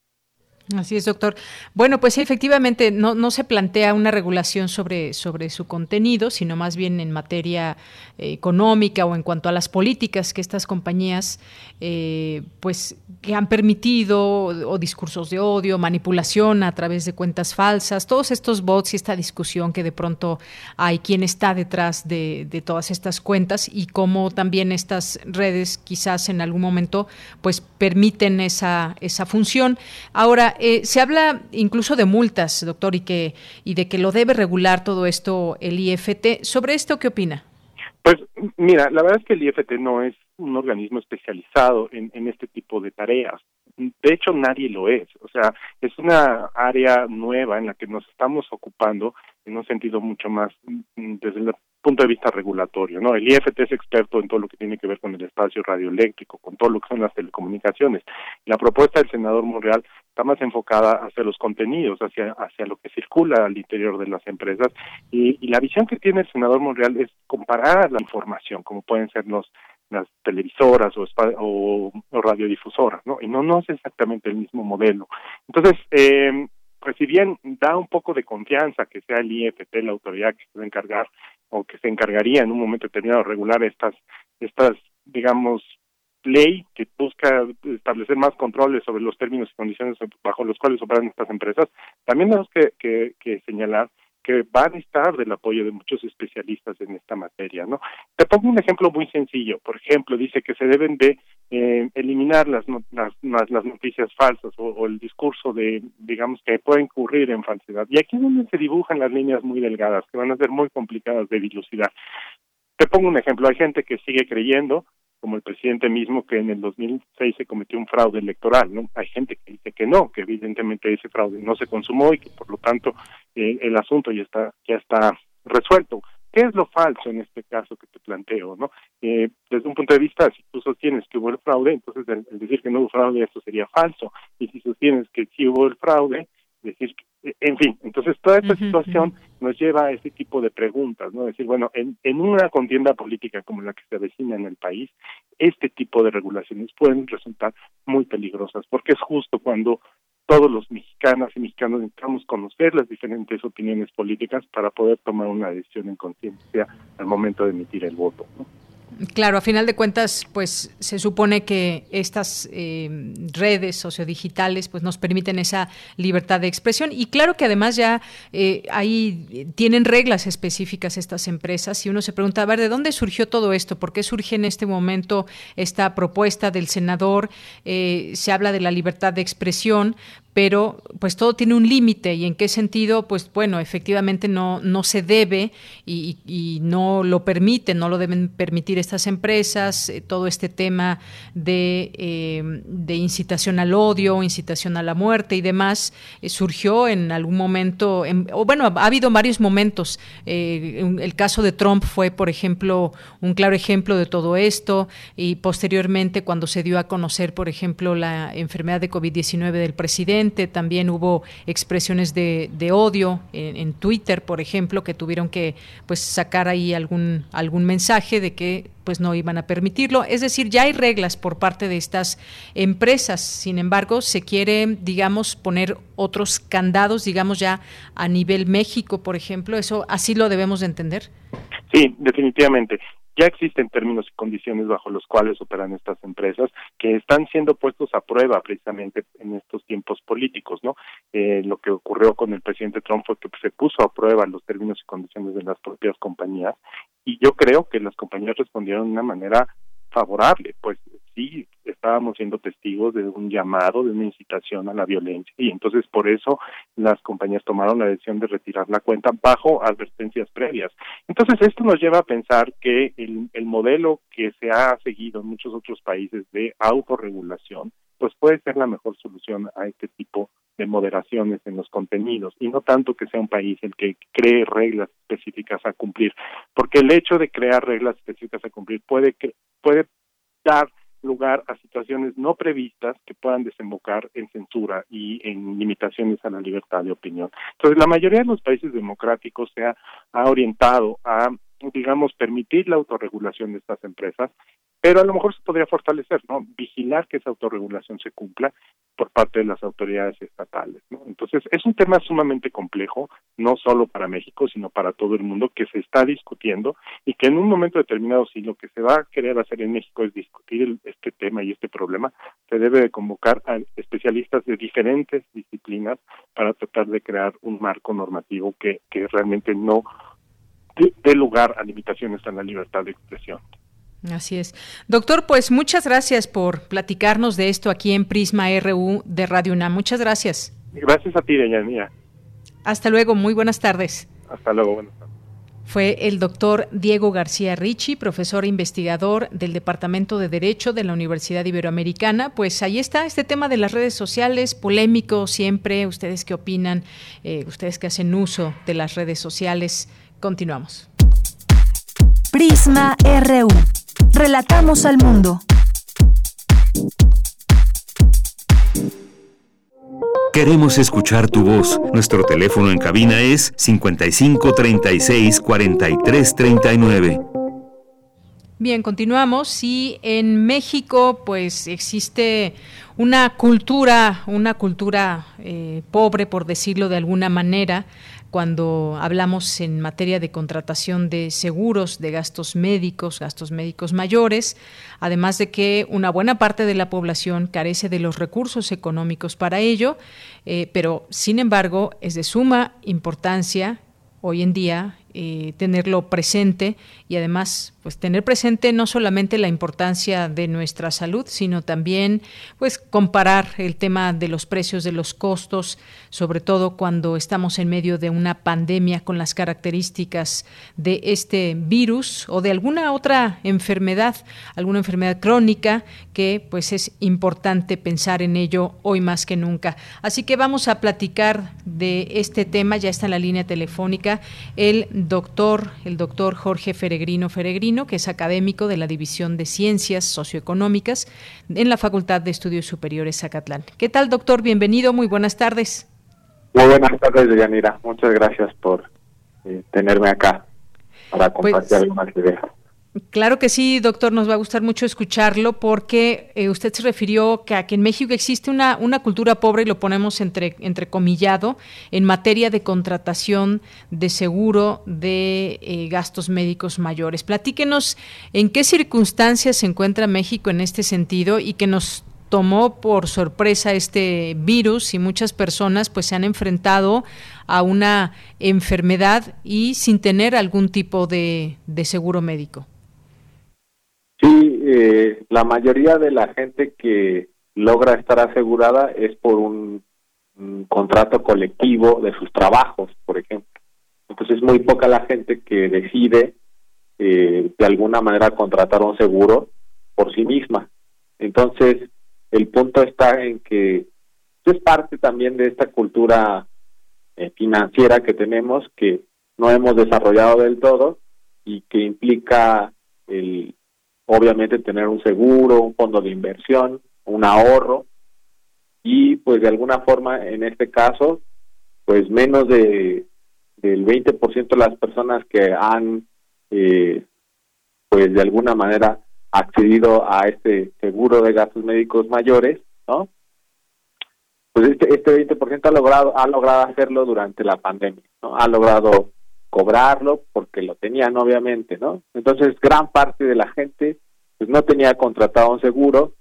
Así es, doctor. Bueno, pues efectivamente no, no se plantea una regulación sobre, sobre su contenido, sino más bien en materia eh, económica o en cuanto a las políticas que estas compañías eh, pues que han permitido o, discursos de odio, manipulación a través de cuentas falsas, todos estos bots y esta discusión que de pronto hay quién está detrás de, de todas estas cuentas y cómo también estas redes quizás en algún momento pues permiten esa, esa función. Ahora, eh, se habla incluso de multas, doctor, y que y de que lo debe regular todo esto el IFT. ¿Sobre esto qué opina? Pues mira, la verdad es que el IFT no es un organismo especializado en, en este tipo de tareas. De hecho, nadie lo es. O sea, es una área nueva en la que nos estamos ocupando en un sentido mucho más mm, desde el punto de vista regulatorio, ¿no? El IFT es experto en todo lo que tiene que ver con el espacio radioeléctrico, con todo lo que son las telecomunicaciones. La propuesta del senador Monreal está más enfocada hacia los contenidos, hacia hacia lo que circula al interior de las empresas y, y la visión que tiene el senador Monreal es comparar la información, como pueden ser los las televisoras o, o, o, radiodifusoras, ¿no? Y no, no es exactamente el mismo modelo. Entonces, eh, pues si bien da un poco de confianza que sea el IFT la autoridad que se va a encargar o que se encargaría en un momento determinado de regular estas, estas, digamos, ley que busca establecer más controles sobre los términos y condiciones bajo los cuales operan estas empresas, también tenemos que, que, que señalar que van a estar del apoyo de muchos especialistas en esta materia, ¿no? Te pongo un ejemplo muy sencillo. Por ejemplo, dice que se deben de eh, eliminar las, las, las, noticias falsas o, el discurso de, digamos, que puede incurrir en falsedad. Y aquí es donde se dibujan las líneas muy delgadas, que van a ser muy complicadas de dilucidar. Te pongo un ejemplo. Hay gente que sigue creyendo como el presidente mismo que en el 2006 se cometió un fraude electoral, ¿no? Hay gente que dice que no, que evidentemente ese fraude no se consumó y que por lo tanto eh, el asunto ya está ya está resuelto. ¿Qué es lo falso en este caso que te planteo, no? Eh, desde un punto de vista, si tú sostienes que hubo el fraude, entonces el, decir que no hubo fraude, eso sería falso. Y si sostienes que sí hubo el fraude, decir en fin, entonces toda esta situación nos lleva a ese tipo de preguntas, ¿no? Decir, bueno, en, en una contienda política como la que se avecina en el país, este tipo de regulaciones pueden resultar muy peligrosas, porque es justo cuando todos los mexicanas y mexicanos necesitamos conocer las diferentes opiniones políticas para poder tomar una decisión en conciencia al momento de emitir el voto, ¿no? Claro, a final de cuentas, pues se supone que estas eh, redes sociodigitales pues nos permiten esa libertad de expresión y claro que además ya eh, ahí tienen reglas específicas estas empresas y uno se pregunta, a ver, ¿de dónde surgió todo esto? ¿Por qué surge en este momento esta propuesta del senador? Eh, se habla de la libertad de expresión, pero pues todo tiene un límite y en qué sentido pues bueno efectivamente no no se debe y, no lo permite no lo deben permitir estas empresas eh, todo este tema de, eh, de, incitación al odio incitación a la muerte y demás eh, surgió en algún momento o bueno ha habido varios momentos. El caso de Trump fue por ejemplo un claro ejemplo de todo esto y posteriormente cuando se dio a conocer por ejemplo la enfermedad de COVID-19 del presidente también hubo expresiones de, odio en, Twitter, por ejemplo, que tuvieron que pues sacar ahí algún, algún mensaje de que pues no iban a permitirlo. Es decir, ya hay reglas por parte de estas empresas. Sin embargo, se quiere, digamos, poner otros candados, digamos ya a nivel México, por ejemplo. Eso así lo debemos de entender. Sí, definitivamente ya existen términos y condiciones bajo los cuales operan estas empresas que están siendo puestos a prueba precisamente en estos tiempos políticos, ¿no? Eh, lo que ocurrió con el presidente Trump fue que se puso a prueba los términos y condiciones de las propias compañías y yo creo que las compañías respondieron de una manera favorable, pues sí estábamos siendo testigos de un llamado, de una incitación a la violencia y entonces por eso las compañías tomaron la decisión de retirar la cuenta bajo advertencias previas. Entonces esto nos lleva a pensar que el, el modelo que se ha seguido en muchos otros países de autorregulación pues puede ser la mejor solución a este tipo de moderaciones en los contenidos y no tanto que sea un país el que cree reglas específicas a cumplir, porque el hecho de crear reglas específicas a cumplir puede que puede dar lugar a situaciones no previstas que puedan desembocar en censura y en limitaciones a la libertad de opinión. Entonces, la mayoría de los países democráticos se ha, ha orientado a digamos, permitir la autorregulación de estas empresas, pero a lo mejor se podría fortalecer, ¿no? Vigilar que esa autorregulación se cumpla por parte de las autoridades estatales. Entonces, es un tema sumamente complejo, no solo para México, sino para todo el mundo, que se está discutiendo y que en un momento determinado, si lo que se va a querer hacer en México es discutir este tema y este problema, se debe de convocar a especialistas de diferentes disciplinas para tratar de crear un marco normativo que realmente no dé lugar a limitaciones a la libertad de expresión. Así es. Doctor, pues muchas gracias por platicarnos de esto aquí en Prisma RU de Radio UNAM. Muchas gracias. Gracias a ti, Deyanía. Hasta luego, muy buenas tardes. Hasta luego, buenas tardes. Fue el doctor Diego García Ricci, profesor e investigador del Departamento de Derecho de la Universidad Iberoamericana. Pues ahí está este tema de las redes sociales, polémico siempre. ¿Ustedes qué opinan? Eh, ustedes que hacen uso de las redes sociales. Continuamos. Prisma RU. Relatamos al mundo. Queremos escuchar tu voz. Nuestro teléfono en cabina es 55 36 43 39. Bien, continuamos. Y en México, pues existe una cultura, una cultura eh, pobre, por decirlo de alguna manera, cuando hablamos en materia de contratación de seguros, de gastos médicos, gastos médicos mayores, además de que una buena parte de la población carece de los recursos económicos para ello, eh, pero sin embargo es de suma importancia hoy en día eh, tenerlo presente y además pues tener presente no solamente la importancia de nuestra salud, sino también pues comparar el tema de los precios de los costos, sobre todo cuando estamos en medio de una pandemia con las características de este virus o de alguna otra enfermedad, alguna enfermedad crónica que pues es importante pensar en ello hoy más que nunca. Así que vamos a platicar de este tema, ya está en la línea telefónica el doctor, el doctor Jorge Feregrino Feregrino que es académico de la División de Ciencias Socioeconómicas en la Facultad de Estudios Superiores Zacatlán. ¿Qué tal, doctor? Bienvenido, muy buenas tardes. Muy buenas tardes, Yanira. Muchas gracias por eh, tenerme acá para pues, compartir algunas ideas. Claro que sí, doctor, nos va a gustar mucho escucharlo porque eh, usted se refirió que, a que en México existe una, una cultura pobre, y lo ponemos entre entrecomillado, en materia de contratación de seguro de eh, gastos médicos mayores. Platíquenos en qué circunstancias se encuentra México en este sentido y que nos tomó por sorpresa este virus y muchas personas pues se han enfrentado a una enfermedad y sin tener algún tipo de seguro médico. Sí, eh, la mayoría de la gente que logra estar asegurada es por un, contrato colectivo de sus trabajos, por ejemplo. Entonces es muy poca la gente que decide eh, de alguna manera contratar un seguro por sí misma. Entonces el punto está en que es parte también de esta cultura eh, financiera que tenemos que no hemos desarrollado del todo y que implica el obviamente tener un seguro, un fondo de inversión, un ahorro y pues de alguna forma en este caso pues menos de del 20% de las personas que han eh, pues de alguna manera accedido a este seguro de gastos médicos mayores, ¿no? Pues este, este 20% ha logrado ha logrado hacerlo durante la pandemia, ¿no? Ha logrado cobrarlo porque lo tenían obviamente, ¿no? Entonces gran parte de la gente pues no tenía contratado un seguro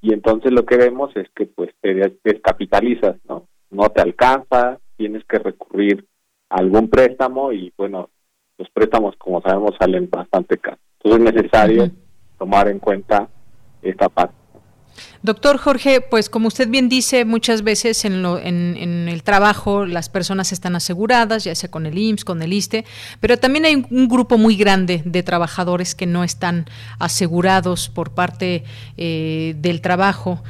y entonces lo que vemos es que pues te descapitalizas, ¿no? No te alcanza, tienes que recurrir a algún préstamo y bueno, los préstamos como sabemos salen bastante caros. Entonces es necesario tomar en cuenta esta parte. Doctor Jorge, pues como usted bien dice, muchas veces en, lo, en, el trabajo las personas están aseguradas, ya sea con el IMSS, con el ISTE, pero también hay un, grupo muy grande de trabajadores que no están asegurados por parte eh, del trabajo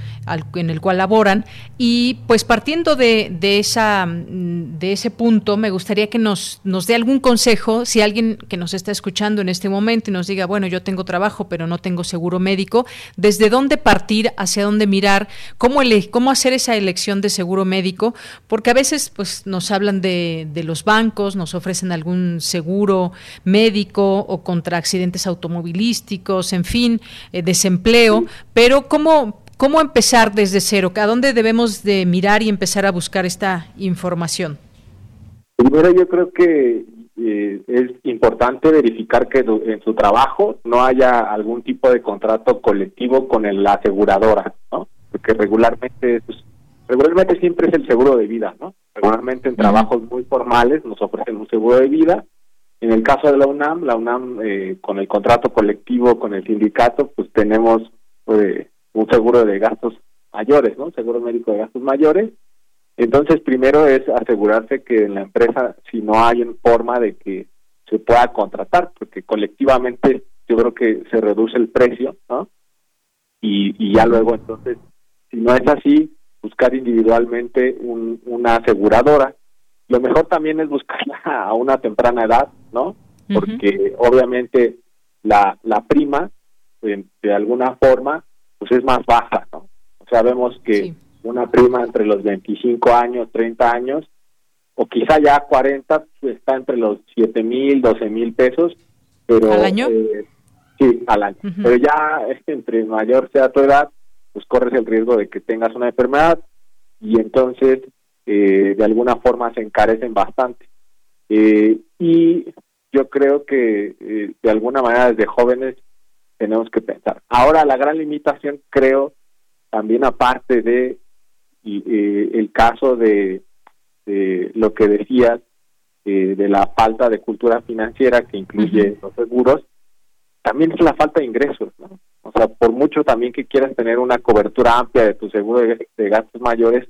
en el cual laboran. Y pues partiendo de, de, esa, de ese punto, me gustaría que nos, nos dé algún consejo, si alguien que nos está escuchando en este momento y nos diga, bueno, yo tengo trabajo, pero no tengo seguro médico, ¿desde dónde partir hacia hacia dónde mirar, cómo, cómo hacer esa elección de seguro médico, porque a veces pues, nos hablan de, los bancos, nos ofrecen algún seguro médico o contra accidentes automovilísticos, en fin, eh, desempleo, pero ¿cómo, ¿cómo empezar desde cero? ¿A dónde debemos de mirar y empezar a buscar esta información? Primero yo creo que eh, es importante verificar que en su trabajo no haya algún tipo de contrato colectivo con la aseguradora, ¿no? Porque regularmente, pues, regularmente siempre es el seguro de vida, ¿no? Regularmente en trabajos muy formales nos ofrecen un seguro de vida. En el caso de la UNAM, la UNAM eh, con el contrato colectivo con el sindicato, pues tenemos eh, un seguro de gastos mayores, ¿no? Seguro médico de gastos mayores entonces, primero es asegurarse que en la empresa, si no hay forma de que se pueda contratar, porque colectivamente yo creo que se reduce el precio, ¿no? Y, ya luego, entonces, si no es así, buscar individualmente una aseguradora. Lo mejor también es buscarla a una temprana edad, ¿no? Porque obviamente la, la prima, de, de, alguna forma, pues es más baja, ¿no? O sea, vemos que una prima entre los 25 años, 30 años, o quizá ya 40, pues, está entre los 7 mil, 12 mil pesos. Pero, ¿Al año? Eh, sí, al año. Pero ya entre mayor sea tu edad, pues corres el riesgo de que tengas una enfermedad y entonces eh, de alguna forma se encarecen bastante. Eh, y yo creo que de alguna manera desde jóvenes tenemos que pensar. Ahora la gran limitación creo también aparte de y eh, el caso de, lo que decías eh, de la falta de cultura financiera que incluye los seguros, también es la falta de ingresos, ¿no? O sea, por mucho también que quieras tener una cobertura amplia de tu seguro de, gastos mayores,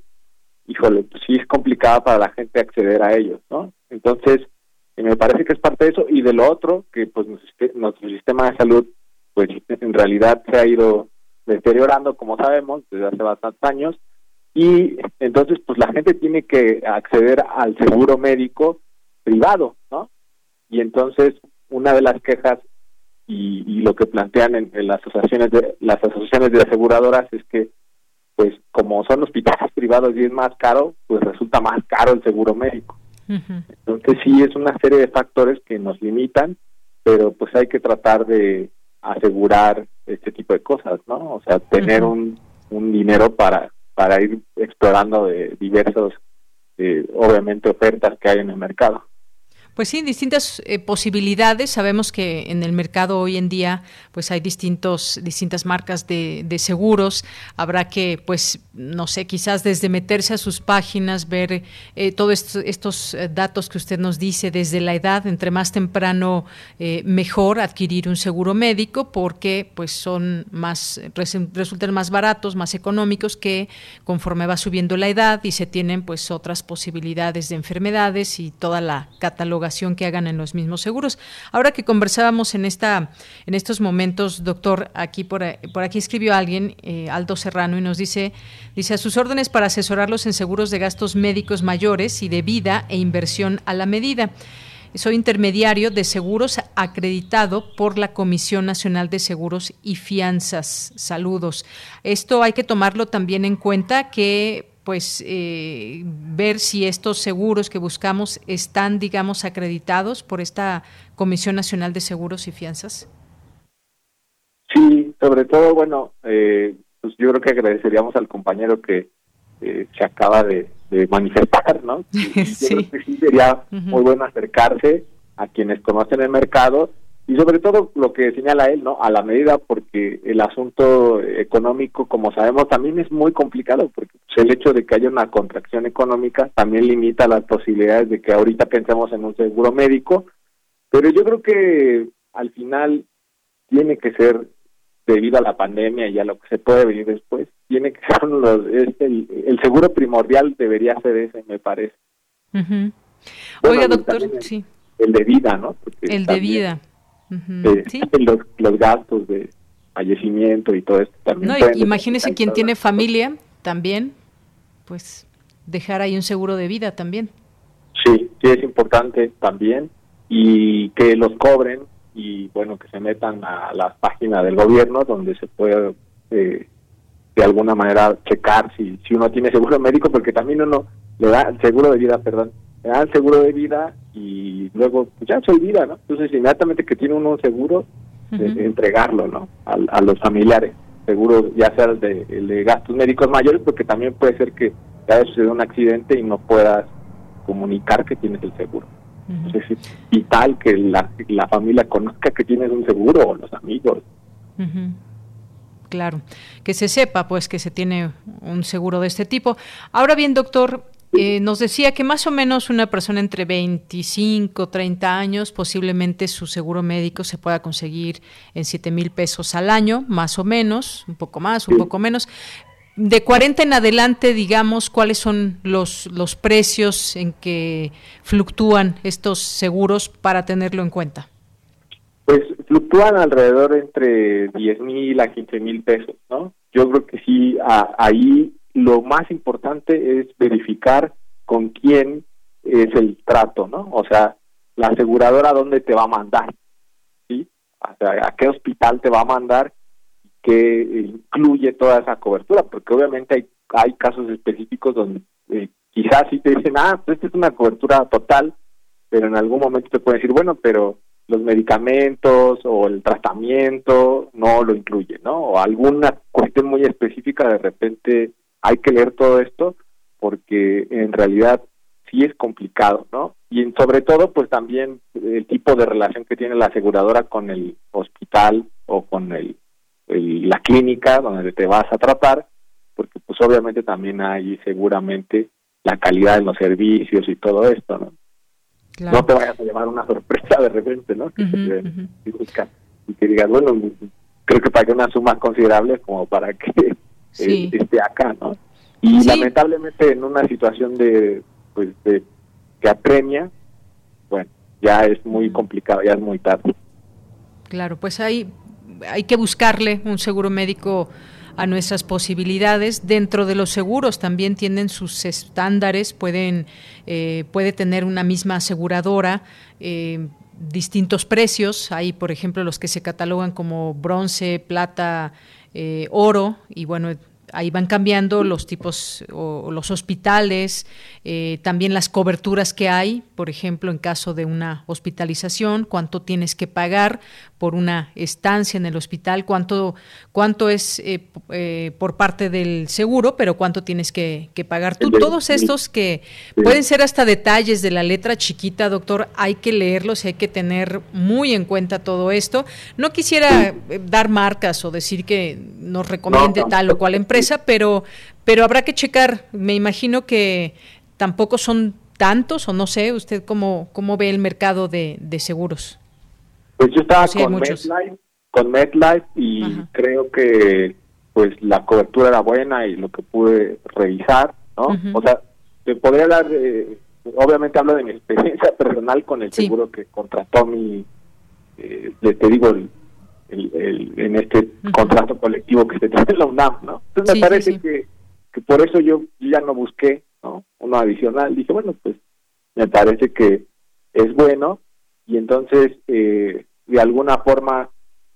híjole, pues sí es complicado para la gente acceder a ellos, ¿no? Entonces, eh, me parece que es parte de eso y de lo otro, que pues nuestro sistema de salud, pues en realidad se ha ido deteriorando, como sabemos, desde hace bastantes años, y entonces pues la gente tiene que acceder al seguro médico privado, ¿no? Y entonces una de las quejas y, lo que plantean en, las asociaciones de las asociaciones de aseguradoras es que pues como son hospitales privados y es más caro, pues resulta más caro el seguro médico. Entonces sí es una serie de factores que nos limitan, pero pues hay que tratar de asegurar este tipo de cosas, ¿no? O sea, tener un, un dinero para para ir explorando de diversos, eh, obviamente, ofertas que hay en el mercado. Pues sí, distintas eh, posibilidades. Sabemos que en el mercado hoy en día pues hay distintos, distintas marcas de, seguros. Habrá que, pues, no sé, quizás desde meterse a sus páginas, ver eh, todos estos eh, datos que usted nos dice desde la edad, entre más temprano mejor adquirir un seguro médico porque pues son más, resultan más baratos, más económicos que conforme va subiendo la edad y se tienen pues otras posibilidades de enfermedades y toda la catalogación que hagan en los mismos seguros. Ahora que conversábamos en esta en estos momentos, doctor, aquí por, por aquí escribió alguien, eh, Aldo Serrano, y nos dice, dice a sus órdenes para asesorarlos en seguros de gastos médicos mayores y de vida e inversión a la medida. Soy intermediario de seguros acreditado por la Comisión Nacional de Seguros y Fianzas. Saludos. Esto hay que tomarlo también en cuenta que pues eh, ver si estos seguros que buscamos están, digamos, acreditados por esta Comisión Nacional de Seguros y Fianzas? Sí, sobre todo, bueno, eh, pues yo creo que agradeceríamos al compañero que eh, se acaba de, manifestar, ¿no? sí. creo que sí sería muy bueno acercarse a quienes conocen el mercado y sobre todo lo que señala él, ¿no? A la medida, porque el asunto económico, como sabemos, también es muy complicado, porque pues, el hecho de que haya una contracción económica también limita las posibilidades de que ahorita pensemos en un seguro médico, pero yo creo que al final tiene que ser debido a la pandemia y a lo que se puede venir después, tiene que ser los, el, seguro primordial debería ser ese, me parece. Oiga, doctor, sí. El de vida, ¿no? el de vida. Los, los gastos de fallecimiento y todo esto también. No, imagínese quien tiene familia también, pues dejar ahí un seguro de vida también. Sí, sí es importante también y que los cobren y bueno, que se metan a la página del gobierno donde se puede eh, de alguna manera checar si, si uno tiene seguro médico, porque también uno le da seguro de vida, perdón, le da el seguro de vida y luego pues, ya se olvida, ¿no? Entonces inmediatamente que tiene uno seguro, entregarlo, ¿no? A, los familiares, seguro ya sea el de, de gastos médicos mayores, porque también puede ser que haya sucedido un accidente y no puedas comunicar que tienes el seguro. Entonces es vital que la, la, familia conozca que tienes un seguro o los amigos. Claro, que se sepa pues que se tiene un seguro de este tipo. Ahora bien, doctor, eh, nos decía que más o menos una persona entre 25, 30 años, posiblemente su seguro médico se pueda conseguir en 7 mil pesos al año, más o menos, un poco más, un poco menos. De 40 en adelante, digamos, ¿cuáles son los, los precios en que fluctúan estos seguros para tenerlo en cuenta? Pues fluctúan alrededor entre 10 mil a 15 mil pesos, ¿no? Yo creo que sí, ahí lo más importante es verificar con quién es el trato, ¿no? O sea, la aseguradora dónde te va a mandar, ¿sí? O sea, a qué hospital te va a mandar que incluye toda esa cobertura, porque obviamente hay, casos específicos donde eh, quizás sí te dicen, ah, pues esta es una cobertura total, pero en algún momento te pueden decir, bueno, pero los medicamentos o el tratamiento no lo incluye, ¿no? O alguna cuestión muy específica de repente hay que leer todo esto porque en realidad sí es complicado, ¿no? Y sobre todo, pues también el tipo de relación que tiene la aseguradora con el hospital o con el, la clínica donde te vas a tratar, porque pues obviamente también hay seguramente la calidad de los servicios y todo esto, ¿no? No te vayas a llevar una sorpresa de repente, ¿no? Que y que digas, bueno, creo que pagué una suma considerable como para que sí. esté acá, ¿no? Y lamentablemente en una situación de, pues, de que apremia, bueno, ya es muy complicado, ya es muy tarde. Claro, pues hay, hay que buscarle un seguro médico a nuestras posibilidades. Dentro de los seguros también tienen sus estándares, pueden, eh, puede tener una misma aseguradora. Eh, distintos precios, hay por ejemplo los que se catalogan como bronce, plata, eh, oro y bueno, ahí van cambiando los tipos o, los hospitales, eh, también las coberturas que hay, por ejemplo, en caso de una hospitalización, cuánto tienes que pagar por una estancia en el hospital, cuánto, cuánto es eh, eh, por parte del seguro, pero cuánto tienes que, pagar tú. Todos estos que pueden ser hasta detalles de la letra chiquita, doctor, hay que leerlos, hay que tener muy en cuenta todo esto. No quisiera dar marcas o decir que nos recomiende tal o cual empresa, pero, pero habrá que checar. Me imagino que tampoco son tantos, o no sé, usted cómo, cómo ve el mercado de, de seguros. Pues yo estaba con MedLife, con MedLife y creo que pues la cobertura era buena y lo que pude revisar, ¿no? O sea, te podría hablar, obviamente hablo de mi experiencia personal con el seguro que contrató mi, eh, te digo, el, el, en este contrato colectivo que se tiene en la UNAM, ¿no? Entonces me parece que, que por eso yo, ya no busqué, ¿no? Uno adicional, dije, bueno, pues me parece que es bueno y entonces eh, de alguna forma,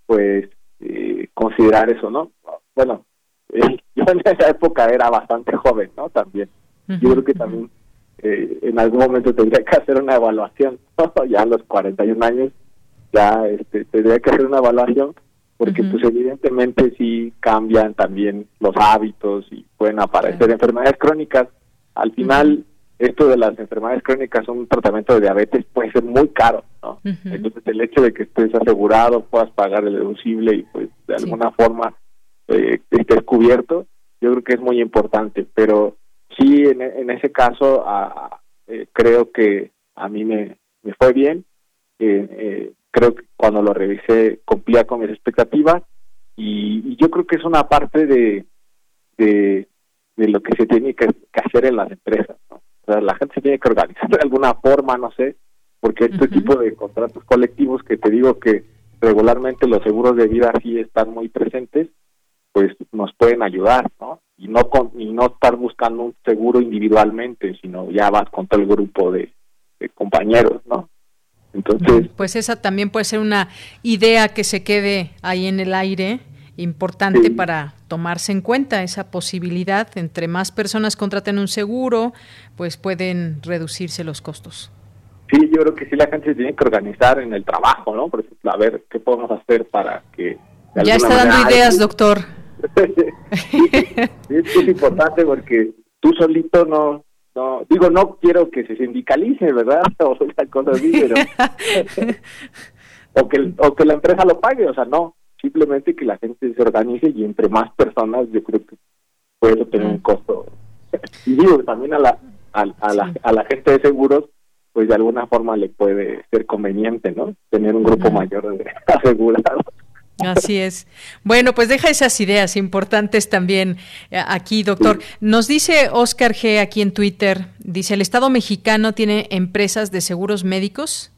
pues, eh, considerar eso, ¿no? Bueno, eh, yo en esa época era bastante joven, ¿no? También. yo creo que también eh, en algún momento tendría que hacer una evaluación, ya a los 41 años, ya este, tendría que hacer una evaluación, porque pues evidentemente sí cambian también los hábitos y pueden aparecer enfermedades crónicas. Al final, esto de las enfermedades crónicas, un tratamiento de diabetes puede ser muy caro, ¿no? Entonces el hecho de que estés asegurado, puedas pagar el deducible y pues de alguna forma eh, estés cubierto, yo creo que es muy importante, pero sí en, en ese caso eh, creo que a mí me, me fue bien, eh, creo que cuando lo revisé cumplía con mis expectativas Y, yo creo que es una parte de, de, lo que se tiene que, hacer en las empresas. ¿no? O sea, la gente se tiene que organizar de alguna forma, no sé, porque este tipo de contratos colectivos que te digo que regularmente los seguros de vida sí están muy presentes, pues nos pueden ayudar, ¿no? Y no con, y no estar buscando un seguro individualmente, sino ya vas con todo el grupo de, compañeros, ¿no? Entonces, pues esa también puede ser una idea que se quede ahí en el aire, importante para tomarse en cuenta esa posibilidad. Entre más personas contraten un seguro, pues pueden reducirse los costos. Sí, yo creo que sí la gente se tiene que organizar en el trabajo, ¿no? Por ejemplo, a ver qué podemos hacer para que... Ya está dando ideas, doctor. sí, es importante porque tú solito no, no, digo, no quiero que se sindicalice, ¿verdad? O sea, cosas así, pero... o, que, o que la empresa lo pague, o sea, no, simplemente que la gente se organice y entre más personas yo creo que puede tener un costo. Y digo, también a la, a, la, a la gente de seguros pues de alguna forma le puede ser conveniente, ¿no? Tener un grupo mayor de asegurados. Así es. Bueno, pues deja esas ideas importantes también eh, aquí, doctor. Nos dice Oscar G aquí en Twitter, dice, ¿el Estado mexicano tiene empresas de seguros médicos?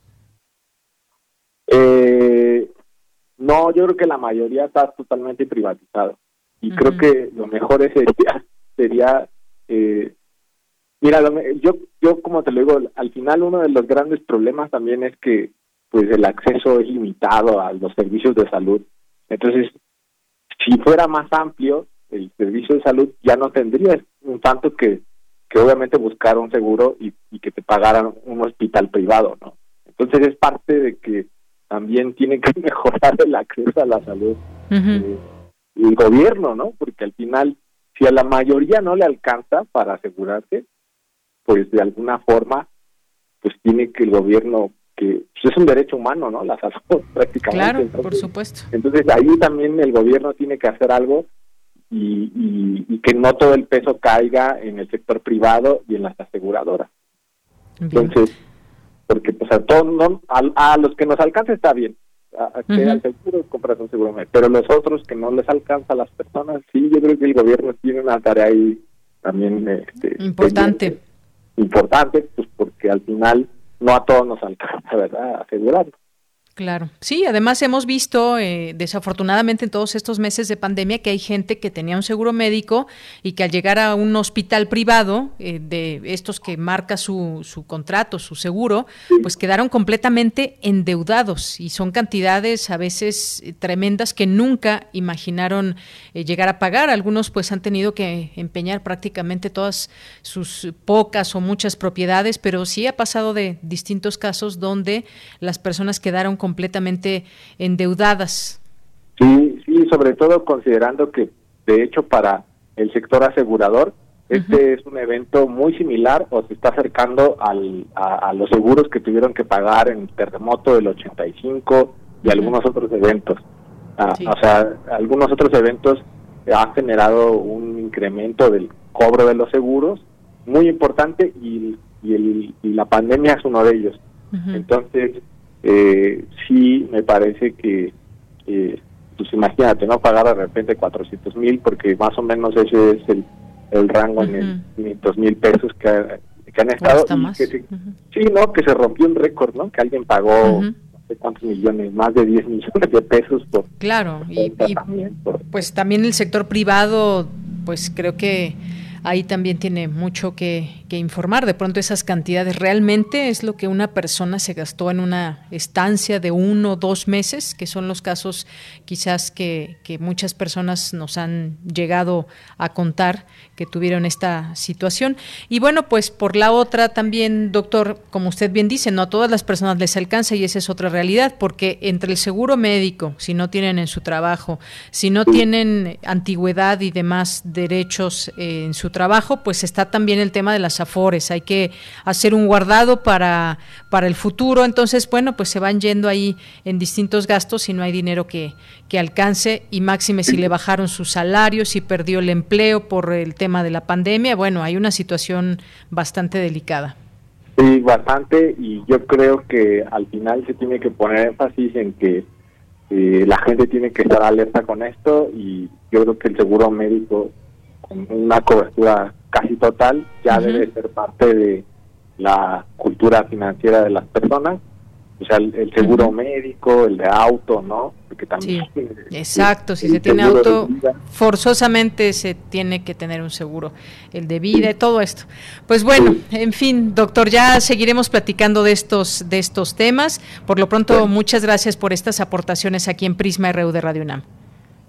Eh, no, yo creo que la mayoría está totalmente privatizado. Y creo que lo mejor sería, sería eh, Mira, yo, yo como te lo digo, al final uno de los grandes problemas también es que pues el acceso es limitado a los servicios de salud. Entonces, si fuera más amplio el servicio de salud, ya no tendrías un tanto que, que obviamente buscar un seguro y, que te pagaran un hospital privado, ¿no? Entonces es parte de que también tiene que mejorar el acceso a la salud eh, el gobierno, ¿no? Porque al final, si a la mayoría no le alcanza para asegurarse, pues de alguna forma, pues tiene que el gobierno, que pues, es un derecho humano, ¿no? La salud prácticamente. Claro, por supuesto. Entonces ahí también el gobierno tiene que hacer algo y, y, que no todo el peso caiga en el sector privado y en las aseguradoras. Entonces, porque pues a todos, no, a, los que nos alcanza está bien, a, que al seguro compras un seguro, pero los otros que no les alcanza a las personas, sí, yo creo que el gobierno tiene una tarea ahí también este, importante importante, pues porque al final no a todos nos alcanza, ¿verdad?, asegurarlo. Claro. Sí, además hemos visto, eh, desafortunadamente, en todos estos meses de pandemia, que hay gente que tenía un seguro médico y que al llegar a un hospital privado, eh, de estos que marca su, su contrato, su seguro, pues quedaron completamente endeudados y son cantidades a veces eh, tremendas que nunca imaginaron llegar a pagar. Algunos pues han tenido que empeñar prácticamente todas sus pocas o muchas propiedades, pero sí ha pasado de distintos casos donde las personas quedaron completamente endeudadas. Sí, sí, sobre todo considerando que, de hecho, para el sector asegurador, este es un evento muy similar o se está acercando al, a, los seguros que tuvieron que pagar en el terremoto del 85 y algunos otros eventos. Ah, o sea, algunos otros eventos han generado un incremento del cobro de los seguros muy importante y, y, el, y la pandemia es uno de ellos. Entonces, eh, sí me parece que, eh, pues imagínate, ¿no? Pagar de repente 400 mil, porque más o menos ese es el, el rango en el 500 mil pesos que, han estado. Sí, ¿no? Que se rompió un récord, ¿no? Que alguien pagó... no sé cuántos millones, más de 10 millones de pesos por... Claro, y, pues también el sector privado, pues creo que ahí también tiene mucho que, informar. De pronto esas cantidades realmente es lo que una persona se gastó en una estancia de uno o dos meses, que son los casos quizás que, muchas personas nos han llegado a contar que tuvieron esta situación. Y bueno, pues por la otra también, doctor, como usted bien dice, no a todas las personas les alcanza y esa es otra realidad, porque entre el seguro médico, si no tienen en su trabajo, si no tienen antigüedad y demás derechos en su trabajo, pues está también el tema de las afores, hay que hacer un guardado para, para el futuro, entonces, bueno, pues se van yendo ahí en distintos gastos y no hay dinero que, que alcance. Y máxime si le bajaron su salario, si perdió el empleo por el tema de la pandemia, bueno, hay una situación bastante delicada. Sí, bastante, y yo creo que al final se tiene que poner énfasis en que eh, la gente tiene que estar alerta con esto. Y yo creo que el seguro médico una cobertura casi total ya debe ser parte de la cultura financiera de las personas o sea, el, seguro médico, el de auto, ¿no? Porque también sí, exacto, si se tiene auto, forzosamente se tiene que tener un seguro, el de vida y todo esto. Pues bueno, en fin, doctor, ya seguiremos platicando de estos de estos temas. Por lo pronto, muchas gracias por estas aportaciones aquí en Prisma RU de Radio UNAM.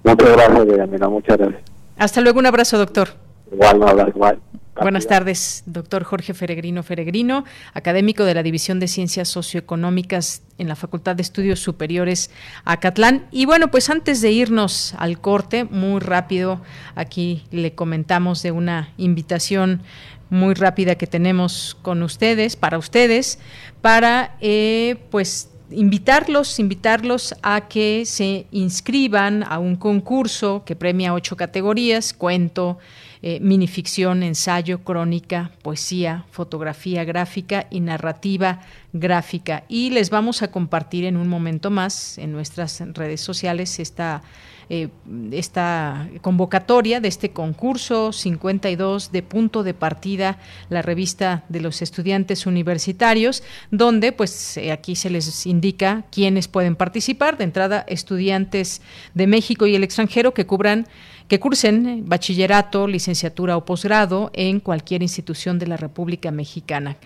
Muchas gracias, muchas gracias. Hasta luego, un abrazo, doctor. Igual, no, igual. Buenas tardes, doctor Jorge Feregrino Feregrino, académico de la División de Ciencias Socioeconómicas en la Facultad de Estudios Superiores Acatlán. Y bueno, pues antes de irnos al corte, muy rápido, aquí le comentamos de una invitación muy rápida que tenemos con ustedes, para ustedes, para eh, pues invitarlos, invitarlos a que se inscriban a un concurso que premia ocho categorías, cuento, eh, minificción, ensayo, crónica, poesía, fotografía gráfica y narrativa gráfica. Y les vamos a compartir en un momento más en nuestras redes sociales esta, eh, esta convocatoria de este concurso 52 de punto de partida, la revista de los estudiantes universitarios, donde pues eh, aquí se les indica quiénes pueden participar. De entrada, estudiantes de México y el extranjero que cubran que cursen bachillerato, licenciatura o posgrado en cualquier institución de la República Mexicana.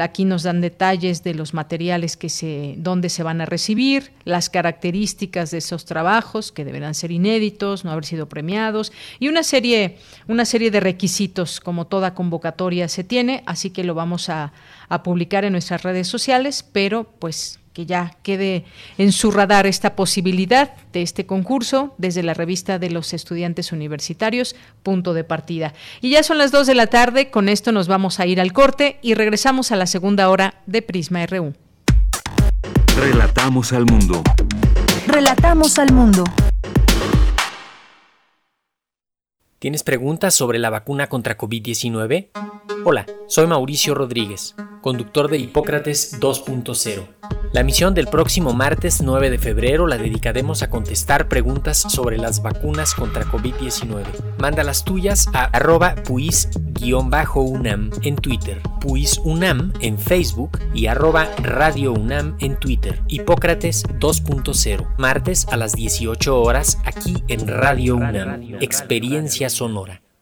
Aquí nos dan detalles de los materiales que se, dónde se van a recibir, las características de esos trabajos que deberán ser inéditos, no haber sido premiados y una serie, una serie de requisitos como toda convocatoria se tiene, así que lo vamos a, a publicar en nuestras redes sociales, pero pues que ya quede en su radar esta posibilidad de este concurso desde la revista de los estudiantes universitarios, punto de partida. Y ya son las 2 de la tarde, con esto nos vamos a ir al corte y regresamos a la segunda hora de Prisma RU. Relatamos al mundo. Relatamos al mundo. ¿Tienes preguntas sobre la vacuna contra COVID-19? Hola, soy Mauricio Rodríguez, conductor de Hipócrates 2.0. La misión del próximo martes 9 de febrero la dedicaremos a contestar preguntas sobre las vacunas contra COVID-19. Manda las tuyas a arroba puis-unam en Twitter, puisunam en Facebook y arroba Radio UNAM en Twitter. Hipócrates 2.0, martes a las 18 horas aquí en Radio UNAM. Experiencia sonora.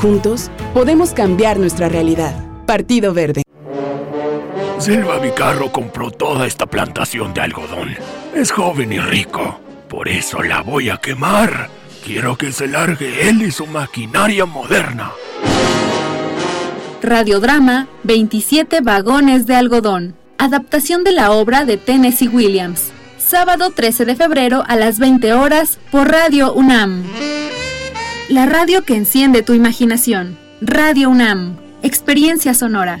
Juntos podemos cambiar nuestra realidad. Partido Verde. Selva Vicarro compró toda esta plantación de algodón. Es joven y rico. Por eso la voy a quemar. Quiero que se largue él y su maquinaria moderna. Radiodrama 27 vagones de algodón. Adaptación de la obra de Tennessee Williams. Sábado 13 de febrero a las 20 horas por Radio UNAM. La radio que enciende tu imaginación. Radio UNAM. Experiencia sonora.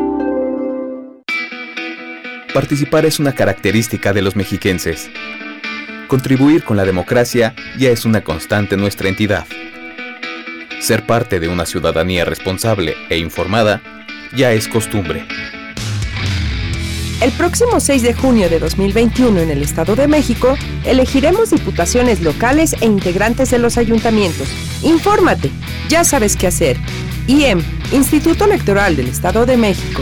Participar es una característica de los mexiquenses. Contribuir con la democracia ya es una constante en nuestra entidad. Ser parte de una ciudadanía responsable e informada ya es costumbre. El próximo 6 de junio de 2021 en el Estado de México, elegiremos diputaciones locales e integrantes de los ayuntamientos. Infórmate, ya sabes qué hacer. IEM, Instituto Electoral del Estado de México.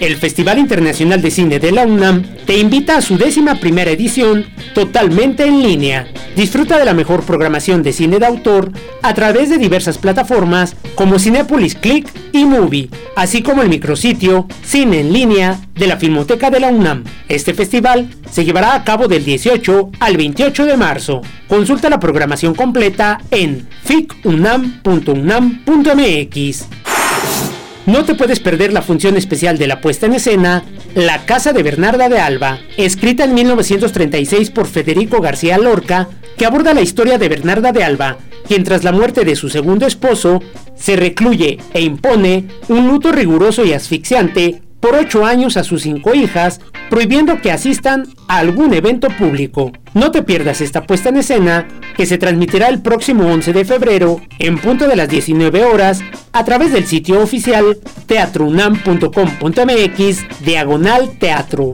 El Festival Internacional de Cine de la UNAM te invita a su décima primera edición totalmente en línea. Disfruta de la mejor programación de cine de autor a través de diversas plataformas como Cinepolis Click y Movie, así como el micrositio Cine en línea de la Filmoteca de la UNAM. Este festival se llevará a cabo del 18 al 28 de marzo. Consulta la programación completa en ficunam.unam.mx. No te puedes perder la función especial de la puesta en escena La Casa de Bernarda de Alba, escrita en 1936 por Federico García Lorca, que aborda la historia de Bernarda de Alba, quien tras la muerte de su segundo esposo, se recluye e impone un luto riguroso y asfixiante por ocho años a sus cinco hijas, prohibiendo que asistan a algún evento público. No te pierdas esta puesta en escena, que se transmitirá el próximo 11 de febrero, en punto de las 19 horas, a través del sitio oficial teatrounam.com.mx, diagonal teatro.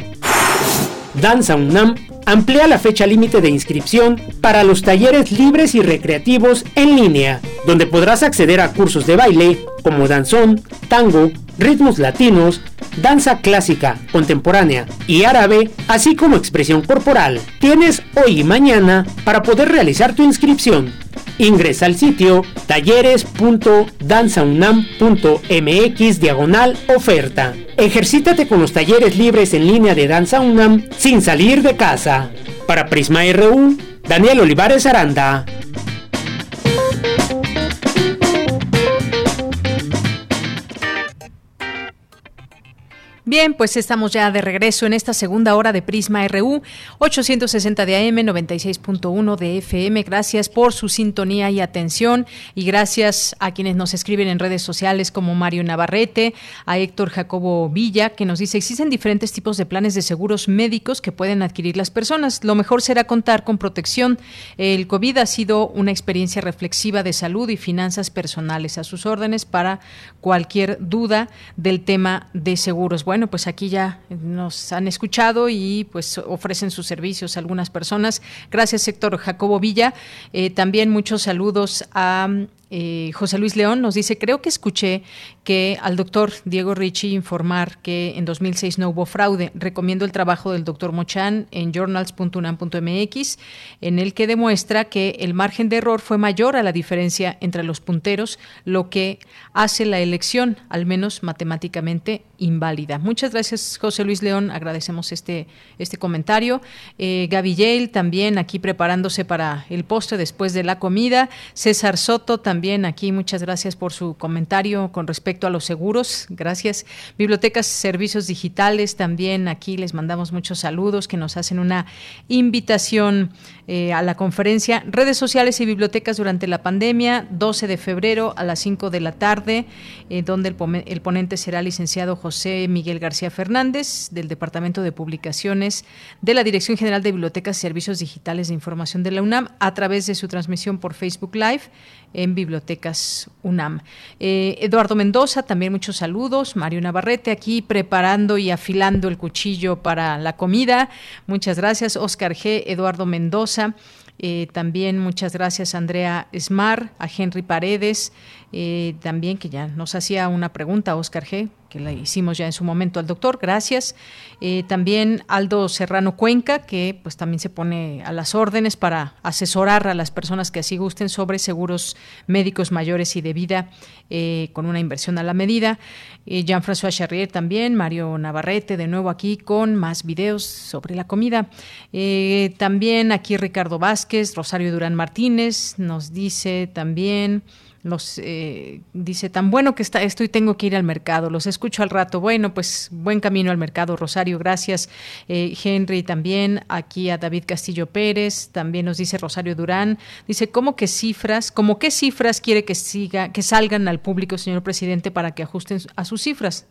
Danza UNAM amplía la fecha límite de inscripción para los talleres libres y recreativos en línea, donde podrás acceder a cursos de baile como danzón, tango, ritmos latinos, danza clásica, contemporánea y árabe, así como expresión corporal. Tienes hoy y mañana para poder realizar tu inscripción. Ingresa al sitio talleres.danzaunam.mx diagonal oferta. Ejercítate con los talleres libres en línea de Danza UNAM sin salir de casa. Para Prisma RU, Daniel Olivares Aranda. Bien, pues estamos ya de regreso en esta segunda hora de Prisma RU, 860 de AM, 96.1 de FM. Gracias por su sintonía y atención y gracias a quienes nos escriben en redes sociales como Mario Navarrete, a Héctor Jacobo Villa, que nos dice, existen diferentes tipos de planes de seguros médicos que pueden adquirir las personas. Lo mejor será contar con protección. El COVID ha sido una experiencia reflexiva de salud y finanzas personales a sus órdenes para cualquier duda del tema de seguros. Bueno, bueno, pues aquí ya nos han escuchado y pues ofrecen sus servicios a algunas personas. Gracias, sector Jacobo Villa. Eh, también muchos saludos a eh, José Luis León nos dice, creo que escuché que al doctor Diego Ricci informar que en 2006 no hubo fraude. Recomiendo el trabajo del doctor Mochan en journals.unam.mx, en el que demuestra que el margen de error fue mayor a la diferencia entre los punteros, lo que hace la elección, al menos matemáticamente, inválida. Muchas gracias, José Luis León. Agradecemos este, este comentario. Eh, Gaby Yale también aquí preparándose para el postre después de la comida. César Soto también también aquí. Muchas gracias por su comentario con respecto a los seguros. Gracias. Bibliotecas, servicios digitales también. Aquí les mandamos muchos saludos que nos hacen una invitación eh, a la conferencia Redes sociales y bibliotecas durante la pandemia, 12 de febrero a las 5 de la tarde, eh, donde el, el ponente será licenciado José Miguel García Fernández del Departamento de Publicaciones de la Dirección General de Bibliotecas y Servicios Digitales de Información de la UNAM a través de su transmisión por Facebook Live en Bibliotecas UNAM. Eh, Eduardo Mendoza, también muchos saludos. Mario Navarrete aquí preparando y afilando el cuchillo para la comida. Muchas gracias. Oscar G. Eduardo Mendoza. Eh, también muchas gracias a Andrea Smar, a Henry Paredes, eh, también que ya nos hacía una pregunta, Oscar G que la hicimos ya en su momento al doctor, gracias. Eh, también Aldo Serrano Cuenca, que pues también se pone a las órdenes para asesorar a las personas que así gusten sobre seguros médicos mayores y de vida eh, con una inversión a la medida. Jean-François Charrier también, Mario Navarrete de nuevo aquí con más videos sobre la comida. también aquí Ricardo Vázquez, Rosario Durán Martínez nos dice también... Los eh, dice tan bueno que está esto y tengo que ir al mercado. Los escucho al rato. Bueno, pues buen camino al mercado, Rosario. Gracias, eh, Henry también. Aquí a David Castillo Pérez también nos dice Rosario Durán. Dice cómo que cifras, cómo qué cifras quiere que siga, que salgan al público, señor presidente, para que ajusten a sus cifras.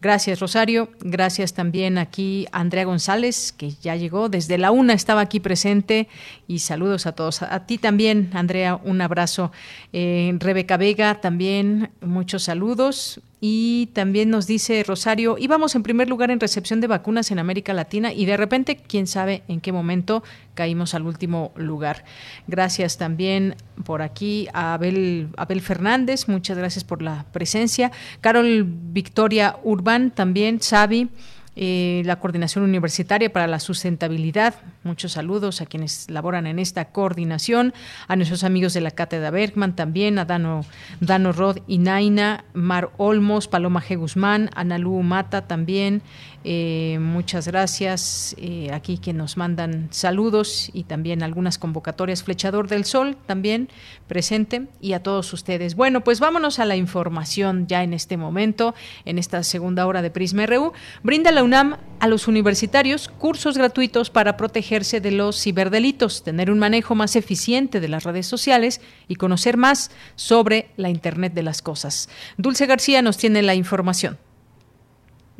Gracias, Rosario. Gracias también aquí Andrea González, que ya llegó desde la una, estaba aquí presente. Y saludos a todos. A ti también, Andrea, un abrazo. Eh, Rebeca Vega, también muchos saludos. Y también nos dice Rosario, íbamos en primer lugar en recepción de vacunas en América Latina y de repente, quién sabe en qué momento caímos al último lugar. Gracias también por aquí a Abel, Abel Fernández, muchas gracias por la presencia. Carol Victoria Urbán también, Xavi. Eh, la Coordinación Universitaria para la Sustentabilidad. Muchos saludos a quienes laboran en esta coordinación, a nuestros amigos de la Cátedra Bergman también, a Dano, Dano Rod y Naina, Mar Olmos, Paloma G. Guzmán, Analú Mata también, eh, muchas gracias. Eh, aquí que nos mandan saludos y también algunas convocatorias. Flechador del Sol también presente y a todos ustedes. Bueno, pues vámonos a la información ya en este momento, en esta segunda hora de Prisma RU. Brinda la UNAM a los universitarios cursos gratuitos para protegerse de los ciberdelitos, tener un manejo más eficiente de las redes sociales y conocer más sobre la Internet de las Cosas. Dulce García nos tiene la información.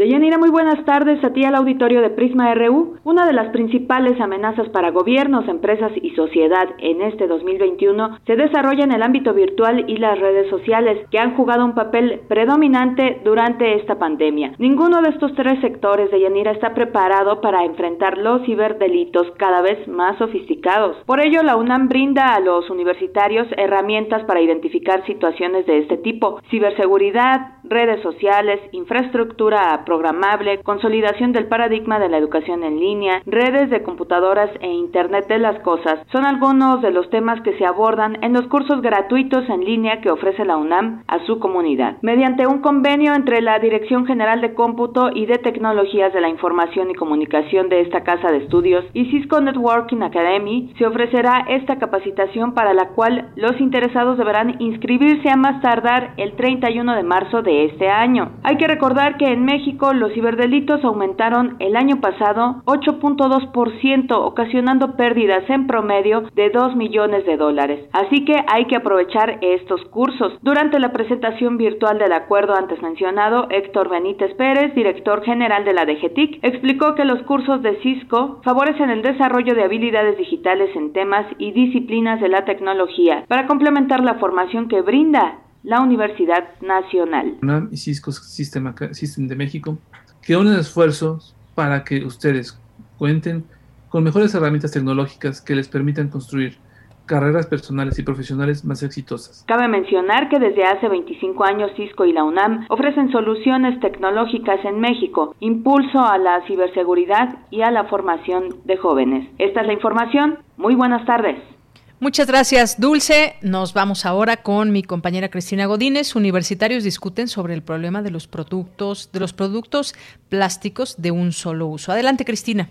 Deyanira, muy buenas tardes a ti al auditorio de Prisma RU. Una de las principales amenazas para gobiernos, empresas y sociedad en este 2021 se desarrolla en el ámbito virtual y las redes sociales, que han jugado un papel predominante durante esta pandemia. Ninguno de estos tres sectores, de Yanira está preparado para enfrentar los ciberdelitos cada vez más sofisticados. Por ello, la UNAM brinda a los universitarios herramientas para identificar situaciones de este tipo, ciberseguridad, redes sociales, infraestructura programable, consolidación del paradigma de la educación en línea, redes de computadoras e Internet de las Cosas son algunos de los temas que se abordan en los cursos gratuitos en línea que ofrece la UNAM a su comunidad. Mediante un convenio entre la Dirección General de Cómputo y de Tecnologías de la Información y Comunicación de esta casa de estudios y Cisco Networking Academy, se ofrecerá esta capacitación para la cual los interesados deberán inscribirse a más tardar el 31 de marzo de este año. Hay que recordar que en México los ciberdelitos aumentaron el año pasado 8.2%, ocasionando pérdidas en promedio de 2 millones de dólares. Así que hay que aprovechar estos cursos. Durante la presentación virtual del acuerdo antes mencionado, Héctor Benítez Pérez, director general de la DGTIC, explicó que los cursos de Cisco favorecen el desarrollo de habilidades digitales en temas y disciplinas de la tecnología para complementar la formación que brinda la Universidad Nacional. UNAM y Cisco System, de México, que unen esfuerzos para que ustedes cuenten con mejores herramientas tecnológicas que les permitan construir carreras personales y profesionales más exitosas. Cabe mencionar que desde hace 25 años Cisco y la UNAM ofrecen soluciones tecnológicas en México, impulso a la ciberseguridad y a la formación de jóvenes. Esta es la información. Muy buenas tardes. Muchas gracias, Dulce. Nos vamos ahora con mi compañera Cristina Godínez. Universitarios discuten sobre el problema de los productos, de los productos plásticos de un solo uso. Adelante, Cristina.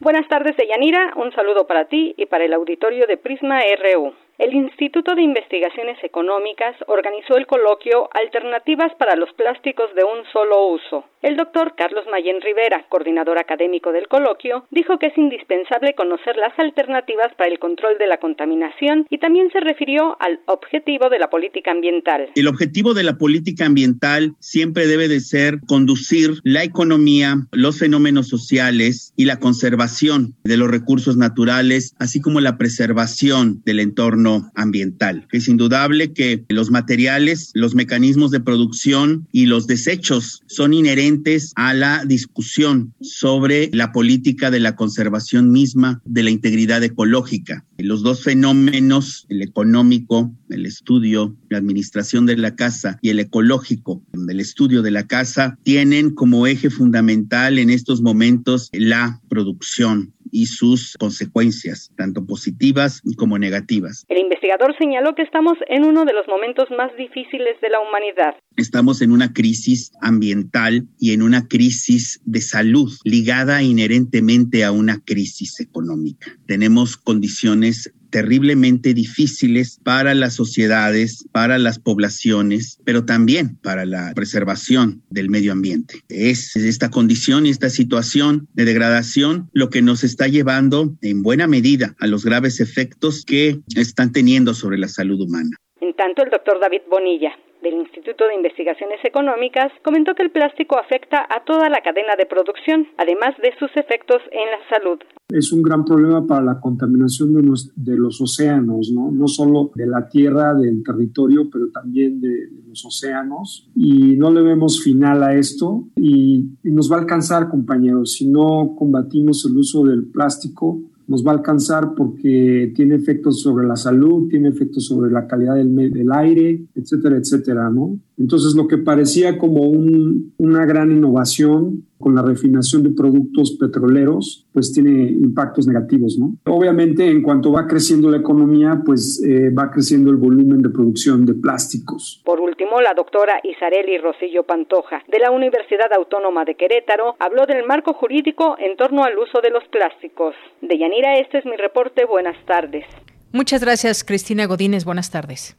Buenas tardes, Deyanira. Un saludo para ti y para el auditorio de Prisma RU. El Instituto de Investigaciones Económicas organizó el coloquio Alternativas para los plásticos de un solo uso. El doctor Carlos Mayen Rivera, coordinador académico del coloquio, dijo que es indispensable conocer las alternativas para el control de la contaminación y también se refirió al objetivo de la política ambiental. El objetivo de la política ambiental siempre debe de ser conducir la economía, los fenómenos sociales y la conservación de los recursos naturales, así como la preservación del entorno ambiental. Es indudable que los materiales, los mecanismos de producción y los desechos son inherentes a la discusión sobre la política de la conservación misma de la integridad ecológica. Los dos fenómenos, el económico, el estudio, la administración de la casa y el ecológico, el estudio de la casa, tienen como eje fundamental en estos momentos la producción y sus consecuencias, tanto positivas como negativas. El investigador señaló que estamos en uno de los momentos más difíciles de la humanidad. Estamos en una crisis ambiental y en una crisis de salud ligada inherentemente a una crisis económica. Tenemos condiciones terriblemente difíciles para las sociedades, para las poblaciones, pero también para la preservación del medio ambiente. Es esta condición y esta situación de degradación lo que nos está llevando en buena medida a los graves efectos que están teniendo sobre la salud humana. En tanto, el doctor David Bonilla, del Instituto de Investigaciones Económicas comentó que el plástico afecta a toda la cadena de producción, además de sus efectos en la salud. Es un gran problema para la contaminación de los, océanos, ¿no? no solo de la tierra, del territorio, pero también de, los océanos. Y no le vemos final a esto y nos va a alcanzar, compañeros, si no combatimos el uso del plástico nos va a alcanzar porque tiene efectos sobre la salud, tiene efectos sobre la calidad del, del aire, etcétera, etcétera, ¿no? Entonces, lo que parecía como un, una gran innovación con la refinación de productos petroleros, pues tiene impactos negativos, ¿no? Obviamente, en cuanto va creciendo la economía, pues eh, va creciendo el volumen de producción de plásticos. Por último, la doctora Isareli Rosillo Pantoja, de la Universidad Autónoma de Querétaro, habló del marco jurídico en torno al uso de los plásticos. De Yanira, este es mi reporte. Buenas tardes. Muchas gracias, Cristina Godínez. Buenas tardes.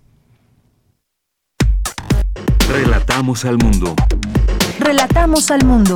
Relatamos al mundo. Relatamos al mundo.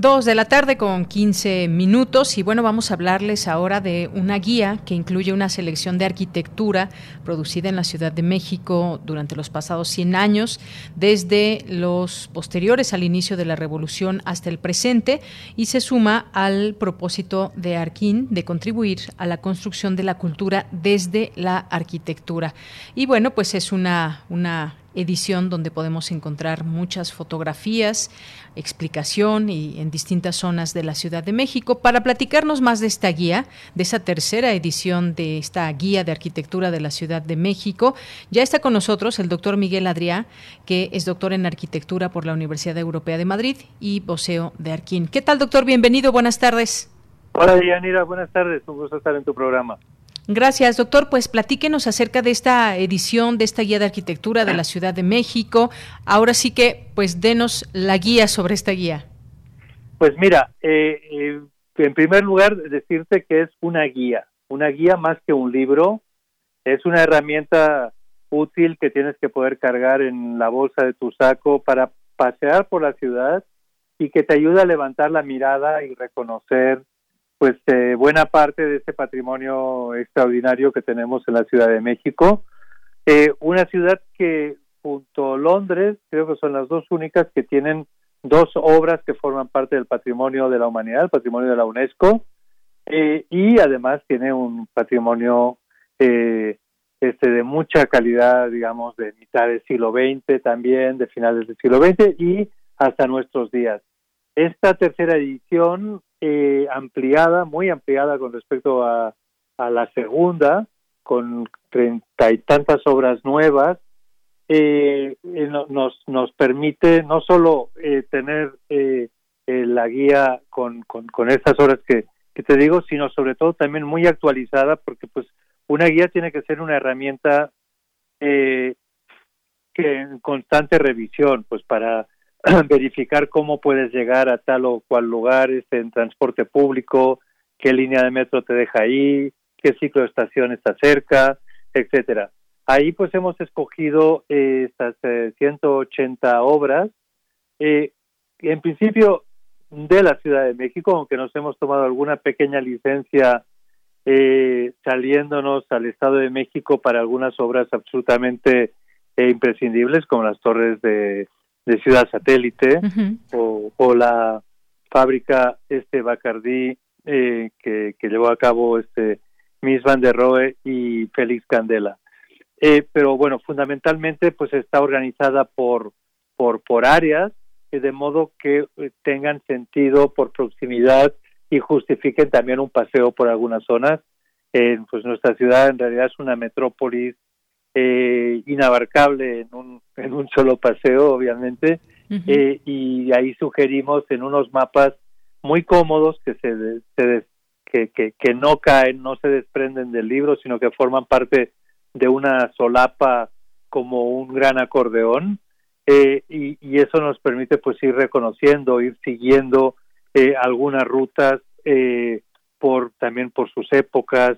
Dos de la tarde con 15 minutos y bueno, vamos a hablarles ahora de una guía que incluye una selección de arquitectura producida en la Ciudad de México durante los pasados 100 años, desde los posteriores al inicio de la revolución hasta el presente y se suma al propósito de Arquín de contribuir a la construcción de la cultura desde la arquitectura. Y bueno, pues es una, una edición donde podemos encontrar muchas fotografías, explicación y en distintas zonas de la Ciudad de México. Para platicarnos más de esta guía, de esa tercera edición de esta guía de arquitectura de la Ciudad de México, ya está con nosotros el doctor Miguel Adriá, que es doctor en arquitectura por la Universidad Europea de Madrid y voceo de Arquín. ¿Qué tal, doctor? Bienvenido, buenas tardes. Hola, Yanira, buenas tardes, un gusto estar en tu programa. Gracias, doctor. Pues platíquenos acerca de esta edición, de esta guía de arquitectura de la Ciudad de México. Ahora sí que, pues, denos la guía sobre esta guía. Pues mira, eh, eh, en primer lugar, decirte que es una guía, una guía más que un libro. Es una herramienta útil que tienes que poder cargar en la bolsa de tu saco para pasear por la ciudad y que te ayuda a levantar la mirada y reconocer pues eh, buena parte de este patrimonio extraordinario que tenemos en la Ciudad de México. Eh, una ciudad que junto a Londres creo que son las dos únicas que tienen dos obras que forman parte del patrimonio de la humanidad, el patrimonio de la UNESCO, eh, y además tiene un patrimonio este de mucha calidad, digamos, de mitad del siglo XX también, de finales del siglo XX y hasta nuestros días. Esta tercera edición eh, ampliada, muy ampliada con respecto a, la segunda, con treinta y tantas obras nuevas, eh, eh, nos, nos permite no solo tener la guía con, con, estas obras que, que te digo, sino sobre todo también muy actualizada, porque pues una guía tiene que ser una herramienta que en constante revisión, pues para verificar cómo puedes llegar a tal o cual lugar este, en transporte público, qué línea de metro te deja ahí, qué ciclo de estación está cerca, etcétera. Ahí pues hemos escogido eh, estas 180 eh, obras, eh, en principio de la Ciudad de México, aunque nos hemos tomado alguna pequeña licencia eh, saliéndonos al Estado de México para algunas obras absolutamente eh, imprescindibles, como las torres de, Ciudad Satélite o, la fábrica este Bacardí eh, que, llevó a cabo este Miss Van der Rohe y Félix Candela. pero bueno, fundamentalmente pues está organizada por, por, por áreas, de modo que tengan sentido por proximidad y justifiquen también un paseo por algunas zonas. Eh, pues nuestra ciudad en realidad es una metrópolis eh, inabarcable en un, en un solo paseo, obviamente, eh, y ahí sugerimos en unos mapas muy cómodos que se, se que, que, que, no caen, no se desprenden del libro, sino que forman parte de una solapa como un gran acordeón, eh, y, y, eso nos permite pues ir reconociendo, ir siguiendo eh, algunas rutas eh, por también por sus épocas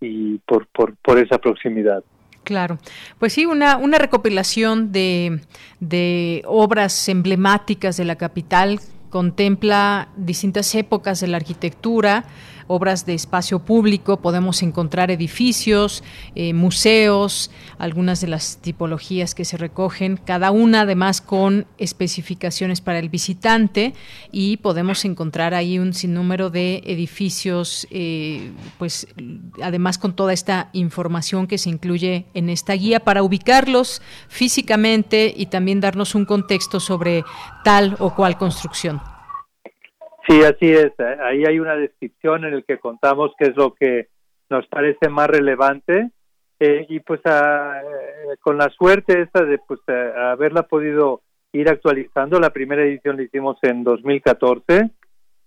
y por, por, por esa proximidad. Claro, pues sí, una, una recopilación de, de obras emblemáticas de la capital contempla distintas épocas de la arquitectura, obras de espacio público, podemos encontrar edificios, eh, museos, algunas de las tipologías que se recogen, cada una además con especificaciones para el visitante y podemos encontrar ahí un sinnúmero de edificios, eh, pues además con toda esta información que se incluye en esta guía para ubicarlos físicamente y también darnos un contexto sobre tal o cual construcción. Sí, así es. Ahí hay una descripción en el que contamos qué es lo que nos parece más relevante eh, y pues eh, con la suerte esta de pues haberla podido ir actualizando. La primera edición la hicimos en 2014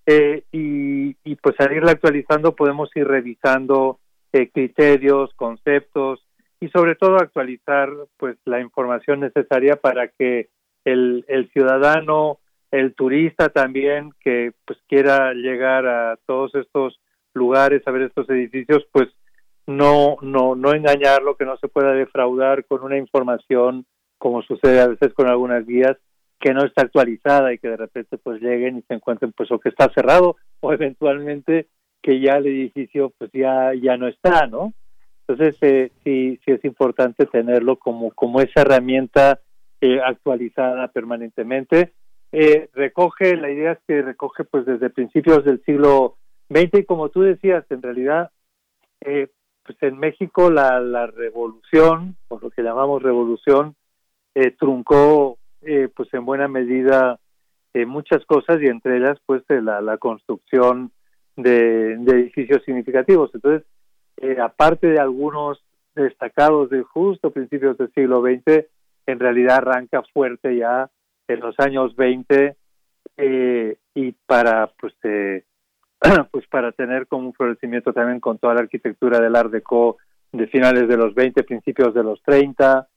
eh, y, y pues al irla actualizando podemos ir revisando criterios, conceptos y sobre todo actualizar pues la información necesaria para que el, el ciudadano el turista también que pues quiera llegar a todos estos lugares a ver estos edificios pues no no no engañarlo que no se pueda defraudar con una información como sucede a veces con algunas guías que no está actualizada y que de repente pues lleguen y se encuentren pues o que está cerrado o eventualmente que ya el edificio pues ya ya no está no entonces eh, sí sí es importante tenerlo como como esa herramienta eh, actualizada permanentemente eh, recoge, la idea es que recoge pues desde principios del siglo XX y como tú decías, en realidad, eh, pues en México la, la revolución, o lo que llamamos revolución, eh, truncó eh, pues en buena medida eh, muchas cosas y entre ellas pues la, la construcción de, de, edificios significativos. Entonces, eh, aparte de algunos destacados de justo principios del siglo XX, en realidad arranca fuerte ya en los años 20 eh, y para pues eh, pues para tener como un florecimiento también con toda la arquitectura del Art Deco de finales de los 20, principios de los 30,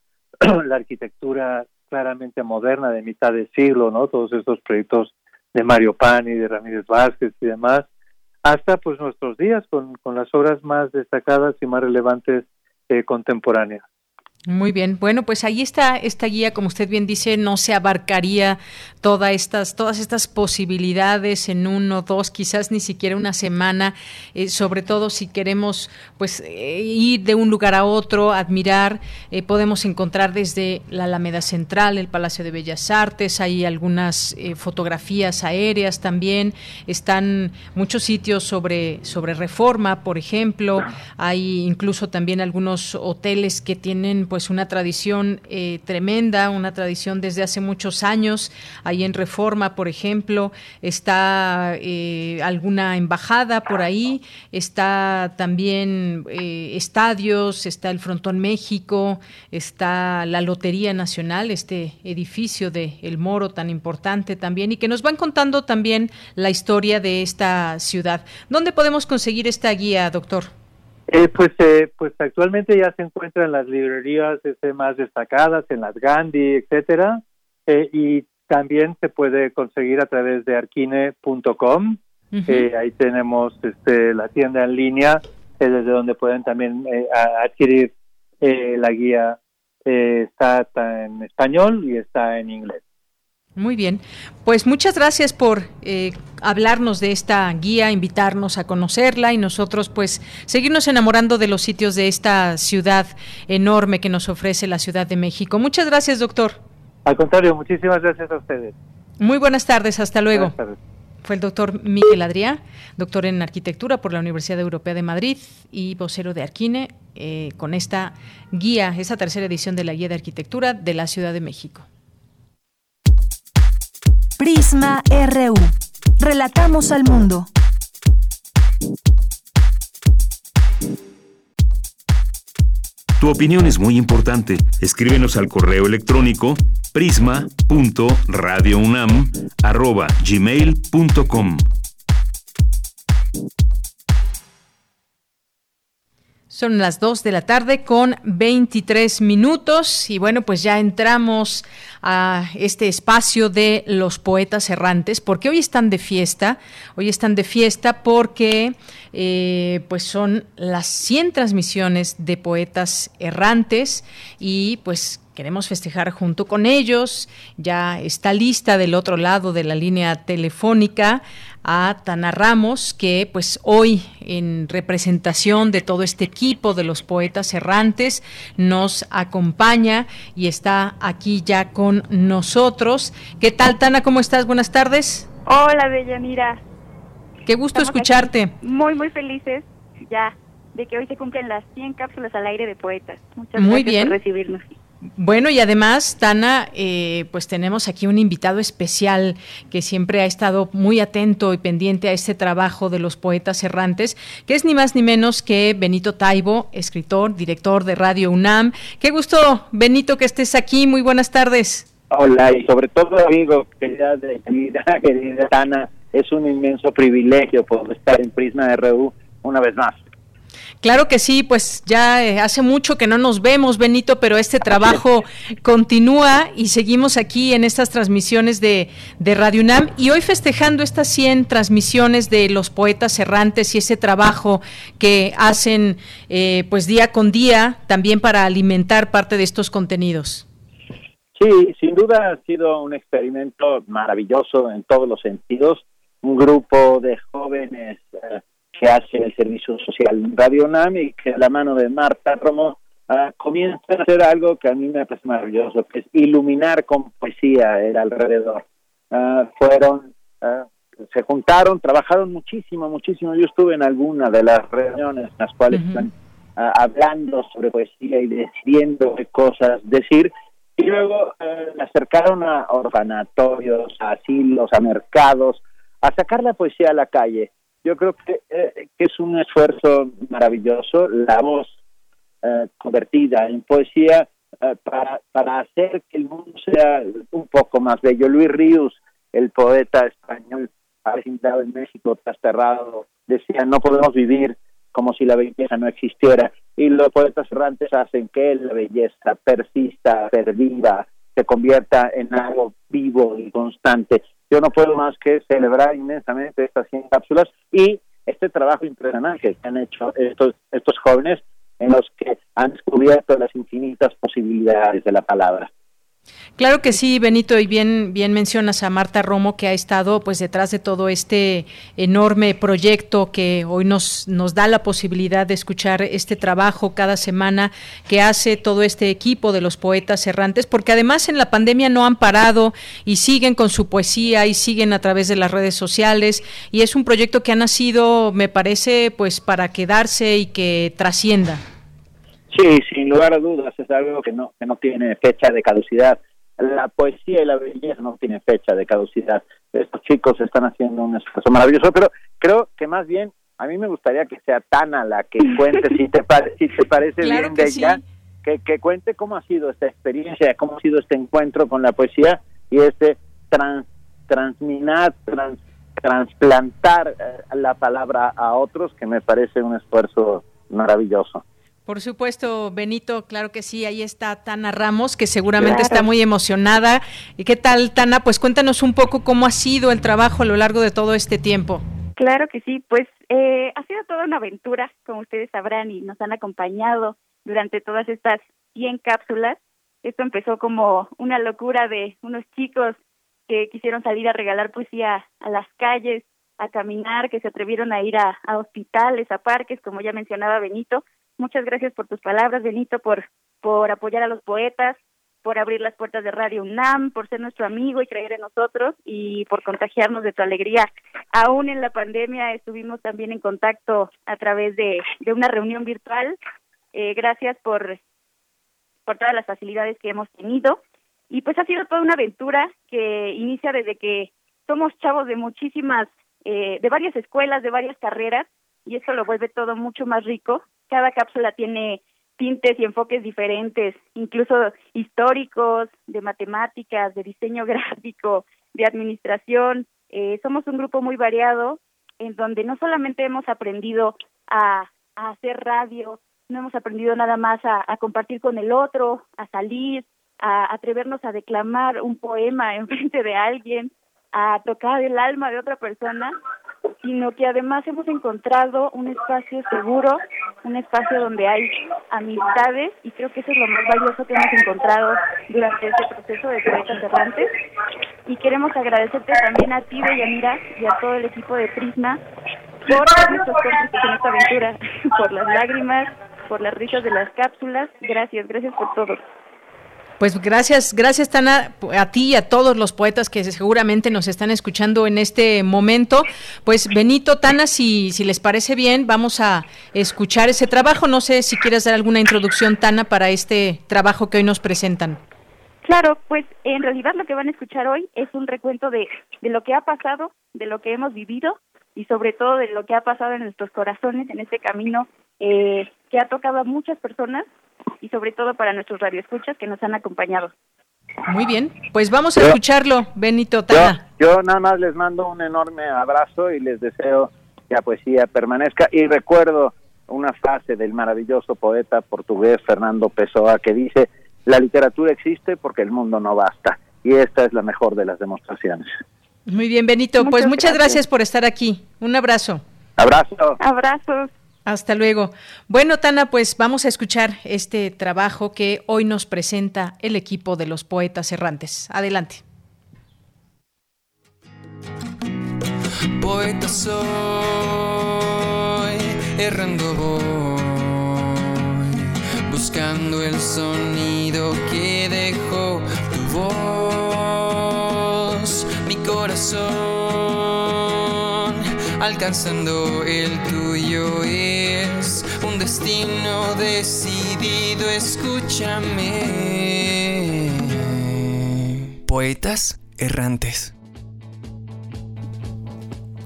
la arquitectura claramente moderna de mitad de siglo, ¿no? Todos estos proyectos de Mario Pani, de Ramírez Vázquez y demás, hasta pues nuestros días con, con las obras más destacadas y más relevantes eh, contemporáneas. Muy bien, bueno, pues ahí está esta guía, como usted bien dice, no se abarcaría todas estas, todas estas posibilidades en uno, dos, quizás ni siquiera una semana, eh, sobre todo si queremos pues eh, ir de un lugar a otro, admirar, eh, podemos encontrar desde la Alameda Central, el Palacio de Bellas Artes, hay algunas fotografías aéreas también, están muchos sitios sobre, sobre reforma, por ejemplo, hay incluso también algunos hoteles que tienen pues una tradición eh, tremenda, una tradición desde hace muchos años. Ahí en Reforma, por ejemplo, está eh, alguna embajada por ahí, está también eh, estadios, está el Frontón México, está la Lotería Nacional, este edificio de El Moro tan importante también y que nos van contando también la historia de esta ciudad. ¿Dónde podemos conseguir esta guía, doctor? Eh, pues, eh, pues actualmente ya se encuentra en las librerías este, más destacadas, en las Gandhi, etcétera, eh, y también se puede conseguir a través de arquine.com. Eh, ahí tenemos este, la tienda en línea, desde donde pueden también adquirir la guía. está en español y está en inglés. Muy bien, pues muchas gracias por eh, hablarnos de esta guía, invitarnos a conocerla y nosotros pues seguirnos enamorando de los sitios de esta ciudad enorme que nos ofrece la Ciudad de México. Muchas gracias, doctor. Al contrario, muchísimas gracias a ustedes. Muy buenas tardes, hasta luego. Fue el doctor Miguel Adrián, doctor en arquitectura por la Universidad Europea de Madrid y vocero de Arquine, eh, con esta guía, esa tercera edición de la guía de arquitectura de la Ciudad de México. Prisma RU. Relatamos al mundo. Tu opinión es muy importante. Escríbenos al correo electrónico prisma.radiounam@gmail.com. Son las 2 de la tarde con 23 minutos y bueno, pues ya entramos a este espacio de los poetas errantes, porque hoy están de fiesta, hoy están de fiesta porque eh, pues son las 100 transmisiones de poetas errantes y pues queremos festejar junto con ellos. Ya está lista del otro lado de la línea telefónica a Tana Ramos, que pues hoy en representación de todo este equipo de los poetas errantes nos acompaña y está aquí ya con nosotros. ¿Qué tal Tana? ¿Cómo estás? Buenas tardes. Hola, Bellanira. Qué gusto escucharte. Muy, muy felices ya de que hoy se cumplen las 100 cápsulas al aire de poetas. Muchas muy gracias bien. por recibirnos. Bueno, y además, Tana, eh, pues tenemos aquí un invitado especial que siempre ha estado muy atento y pendiente a este trabajo de los poetas errantes, que es ni más ni menos que Benito Taibo, escritor, director de Radio UNAM. Qué gusto, Benito, que estés aquí. Muy buenas tardes. Hola, y sobre todo, amigo, querida, querida, querida Tana, es un inmenso privilegio poder estar en Prisma RU una vez más. Claro que sí, pues ya eh, hace mucho que no nos vemos, Benito, pero este trabajo continúa y seguimos aquí en estas transmisiones de, de Radio UNAM y hoy festejando estas 100 transmisiones de los poetas errantes y ese trabajo que hacen eh, pues día con día también para alimentar parte de estos contenidos. Sí, sin duda ha sido un experimento maravilloso en todos los sentidos. Un grupo de jóvenes eh, que hace el servicio social Radio UNAM y que a la mano de Marta Romo uh, comienza a hacer algo que a mí me parece maravilloso, que es iluminar con poesía el alrededor. Uh, fueron, uh, se juntaron, trabajaron muchísimo, muchísimo. Yo estuve en alguna de las reuniones en las cuales uh -huh. están hablando sobre poesía y decidiendo qué cosas decir. Y luego acercaron a orfanatorios, a asilos, a mercados, a sacar la poesía a la calle yo creo que, eh, que, es un esfuerzo maravilloso, la voz eh, convertida en poesía eh, para, hacer que el mundo sea un poco más bello. Luis Ríos, el poeta español asentado en México, desterrado, decía, no podemos vivir como si la belleza no existiera. Y los poetas errantes hacen que la belleza persista, perviva, se convierta en algo vivo y constante yo no puedo más que celebrar inmensamente estas 100 cápsulas y este trabajo impresionante que han hecho estos, estos jóvenes en los que han descubierto las infinitas posibilidades de la palabra. Claro que sí, Benito, y bien, bien mencionas a Marta Romo, que ha estado pues detrás de todo este enorme proyecto que hoy nos, nos da la posibilidad de escuchar este trabajo cada semana que hace todo este equipo de los poetas errantes, porque además en la pandemia no han parado y siguen con su poesía y siguen a través de las redes sociales, y es un proyecto que ha nacido, me parece, pues para quedarse y que trascienda. Sí, sin lugar a dudas, es algo que no, que no tiene fecha de caducidad. La poesía y la belleza no tienen fecha de caducidad. Estos chicos están haciendo un esfuerzo maravilloso, pero creo que más bien a mí me gustaría que sea Tana la que cuente, si te, si te parece claro bien que de ella, sí. que, que cuente cómo ha sido esta experiencia, cómo ha sido este encuentro con la poesía y este trans, transminar, trans, transplantar eh, la palabra a otros, que me parece un esfuerzo maravilloso. Por supuesto, Benito, claro que sí, ahí está Tana Ramos, que seguramente Claro. está muy emocionada. ¿Y qué tal, Tana? Pues cuéntanos un poco cómo ha sido el trabajo a lo largo de todo este tiempo. Claro que sí, pues eh, ha sido toda una aventura, como ustedes sabrán, y nos han acompañado durante todas estas 100 cápsulas. Esto empezó como una locura de unos chicos que quisieron salir a regalar poesía a las calles, a caminar, que se atrevieron a ir a, hospitales, a parques, como ya mencionaba Benito. Muchas gracias por tus palabras, Benito, por, por apoyar a los poetas, por abrir las puertas de Radio UNAM, por ser nuestro amigo y creer en nosotros y por contagiarnos de tu alegría. Aún en la pandemia estuvimos también en contacto a través de, de una reunión virtual. Eh, gracias por, por todas las facilidades que hemos tenido. Y pues ha sido toda una aventura que inicia desde que somos chavos de muchísimas, eh, de varias escuelas, de varias carreras, y eso lo vuelve todo mucho más rico. Cada cápsula tiene tintes y enfoques diferentes, incluso históricos, de matemáticas, de diseño gráfico, de administración. Eh, somos un grupo muy variado en donde no solamente hemos aprendido a, a hacer radio, no hemos aprendido nada más a, compartir con el otro, a salir, a atrevernos a declamar un poema en frente de alguien, a tocar el alma de otra persona, sino que además hemos encontrado un espacio seguro, un espacio donde hay amistades y creo que eso es lo más valioso que hemos encontrado durante este proceso de poetas errantes. Y queremos agradecerte también a ti, Deyanira, y a todo el equipo de Prisma por nuestros cómplices en esta aventura, por las lágrimas, por las risas de las cápsulas. Gracias, gracias por todo. Pues gracias, gracias Tana, a ti y a todos los poetas que seguramente nos están escuchando en este momento. Pues Benito, Tana, si, si les parece bien, vamos a escuchar ese trabajo. No sé si quieres dar alguna introducción, Tana, para este trabajo que hoy nos presentan. Claro, pues en realidad lo que van a escuchar hoy es un recuento de, de lo que ha pasado, de lo que hemos vivido y sobre todo de lo que ha pasado en nuestros corazones en este camino eh, que ha tocado a muchas personas y sobre todo para nuestros radioescuchas que nos han acompañado. Muy bien, pues vamos a escucharlo, Benito Tana. Yo, nada más les mando un enorme abrazo y les deseo que la poesía permanezca y recuerdo una frase del maravilloso poeta portugués Fernando Pessoa que dice, la literatura existe porque el mundo no basta y esta es la mejor de las demostraciones. Muy bien, Benito, pues muchas gracias. gracias por estar aquí. Un abrazo. Abrazo. Abrazos. Hasta luego. Bueno, Tana, pues vamos a escuchar este trabajo que hoy nos presenta el equipo de los poetas errantes. Adelante. Poeta soy, errando voy, buscando el sonido que dejó tu voz, mi corazón, alcanzando el tuyo un destino decidido, escúchame. Poetas errantes.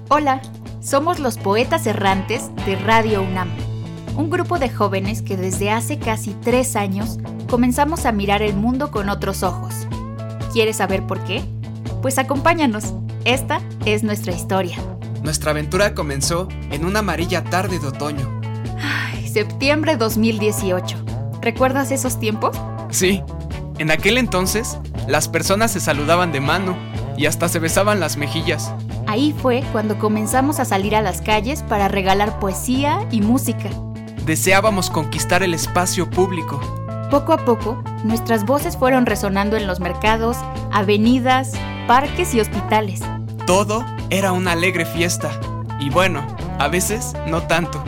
Hola, somos los Poetas Errantes de Radio UNAM, un grupo de jóvenes que desde hace casi tres años comenzamos a mirar el mundo con otros ojos. ¿Quieres saber por qué? Pues acompáñanos, esta es nuestra historia. Nuestra aventura comenzó en una amarilla tarde de otoño. Ay, septiembre 2018. ¿Recuerdas esos tiempos? Sí. En aquel entonces, las personas se saludaban de mano y hasta se besaban las mejillas. Ahí fue cuando comenzamos a salir a las calles para regalar poesía y música. Deseábamos conquistar el espacio público. Poco a poco, nuestras voces fueron resonando en los mercados, avenidas, parques y hospitales. Todo era una alegre fiesta. Y bueno, a veces no tanto.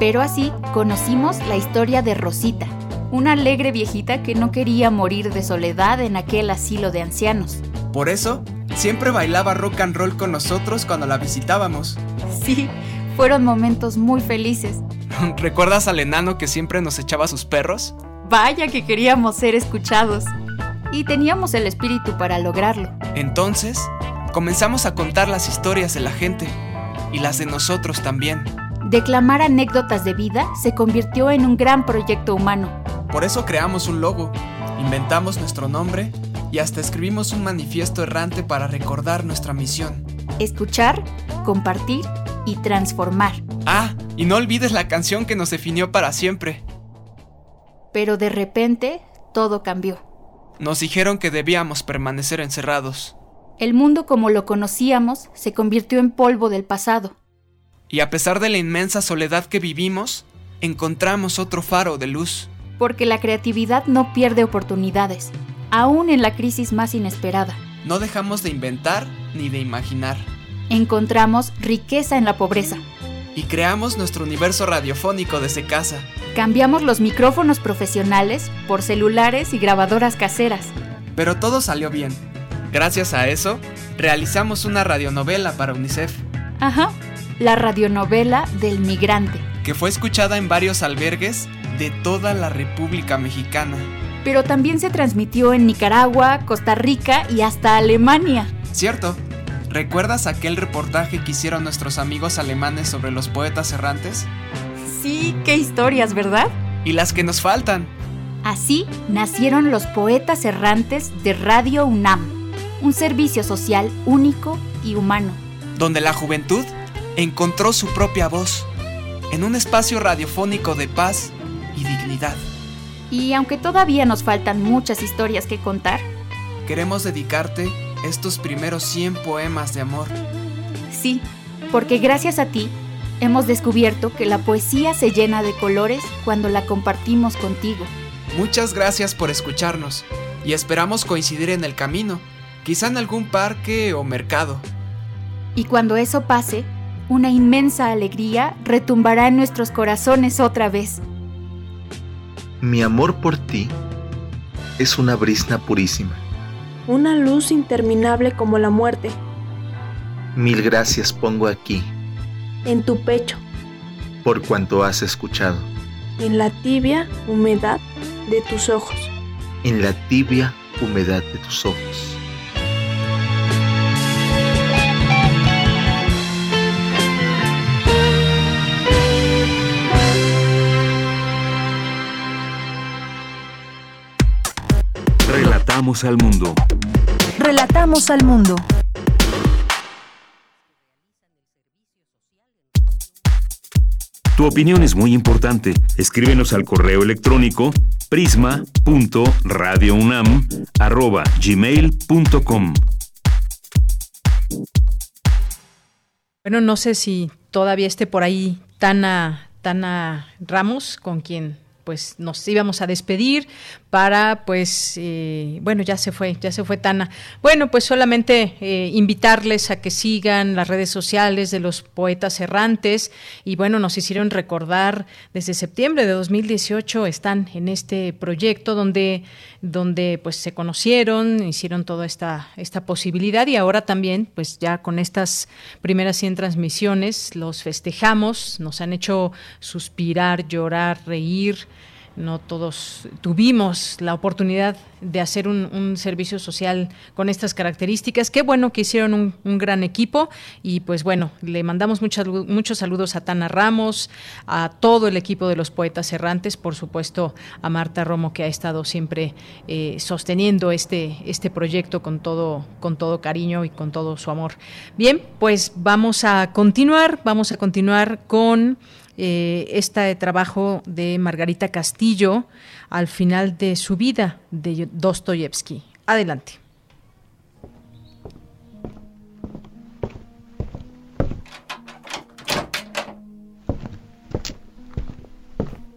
Pero así conocimos la historia de Rosita, una alegre viejita que no quería morir de soledad en aquel asilo de ancianos. Por eso, siempre bailaba rock and roll con nosotros cuando la visitábamos. Sí, fueron momentos muy felices. ¿Recuerdas al enano que siempre nos echaba sus perros? Vaya que queríamos ser escuchados. Y teníamos el espíritu para lograrlo. Entonces, comenzamos a contar las historias de la gente y las de nosotros también. Declamar anécdotas de vida se convirtió en un gran proyecto humano. Por eso creamos un logo, inventamos nuestro nombre y hasta escribimos un manifiesto errante para recordar nuestra misión. Escuchar, compartir y transformar. Ah, y no olvides la canción que nos definió para siempre. Pero de repente todo cambió. Nos dijeron que debíamos permanecer encerrados. El mundo como lo conocíamos se convirtió en polvo del pasado. Y a pesar de la inmensa soledad que vivimos, encontramos otro faro de luz. Porque la creatividad no pierde oportunidades, aún en la crisis más inesperada. No dejamos de inventar ni de imaginar. Encontramos riqueza en la pobreza. Y creamos nuestro universo radiofónico desde casa. Cambiamos los micrófonos profesionales por celulares y grabadoras caseras. Pero todo salió bien. Gracias a eso, realizamos una radionovela para UNICEF. Ajá, la radionovela del migrante. Que fue escuchada en varios albergues de toda la República Mexicana. Pero también se transmitió en Nicaragua, Costa Rica y hasta Alemania. Cierto. ¿Recuerdas aquel reportaje que hicieron nuestros amigos alemanes sobre los poetas errantes? Sí, qué historias, ¿verdad? Y las que nos faltan. Así nacieron los poetas errantes de Radio UNAM, un servicio social único y humano. Donde la juventud encontró su propia voz, en un espacio radiofónico de paz y dignidad. Y aunque todavía nos faltan muchas historias que contar, queremos dedicarte estos primeros 100 poemas de amor. Sí, porque gracias a ti hemos descubierto que la poesía se llena de colores cuando la compartimos contigo. Muchas gracias por escucharnos y esperamos coincidir en el camino, quizá en algún parque o mercado. Y cuando eso pase, una inmensa alegría retumbará en nuestros corazones otra vez. Mi amor por ti es una brisna purísima. Una luz interminable como la muerte. Mil gracias pongo aquí. En tu pecho. Por cuanto has escuchado. En la tibia humedad de tus ojos. En la tibia humedad de tus ojos. Relatamos al mundo. Relatamos al mundo. Tu opinión es muy importante. Escríbenos al correo electrónico prisma.radiounam@gmail.com. Bueno, no sé si todavía esté por ahí Tana, Tana Ramos, con quien pues nos íbamos a despedir para pues eh, bueno ya se fue ya se fue Tana. Bueno pues solamente eh, invitarles a que sigan las redes sociales de los poetas errantes y bueno nos hicieron recordar desde septiembre de 2018 están en este proyecto donde donde pues se conocieron hicieron toda esta esta posibilidad y ahora también pues ya con estas primeras 100 transmisiones los festejamos nos han hecho suspirar llorar reír no todos tuvimos la oportunidad de hacer un, servicio social con estas características. Qué bueno que hicieron un, gran equipo y pues bueno, le mandamos muchas, muchos saludos a Tana Ramos, a todo el equipo de los Poetas Errantes, por supuesto a Marta Romo que ha estado siempre eh, sosteniendo este, este proyecto con todo, con todo cariño y con todo su amor. Bien, pues vamos a continuar, vamos a continuar con eh, este trabajo de Margarita Castillo al final de su vida de Dostoyevsky. Adelante.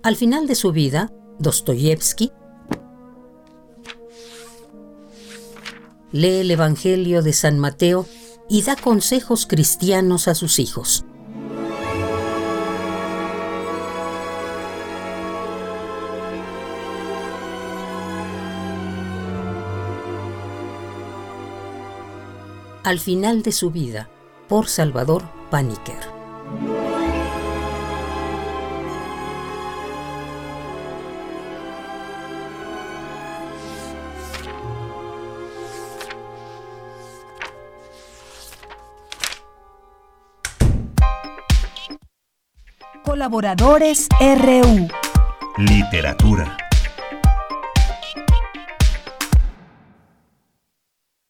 Al final de su vida, Dostoyevsky lee el Evangelio de San Mateo y da consejos cristianos a sus hijos. Al final de su vida, por Salvador Paniker. Colaboradores RU. Literatura.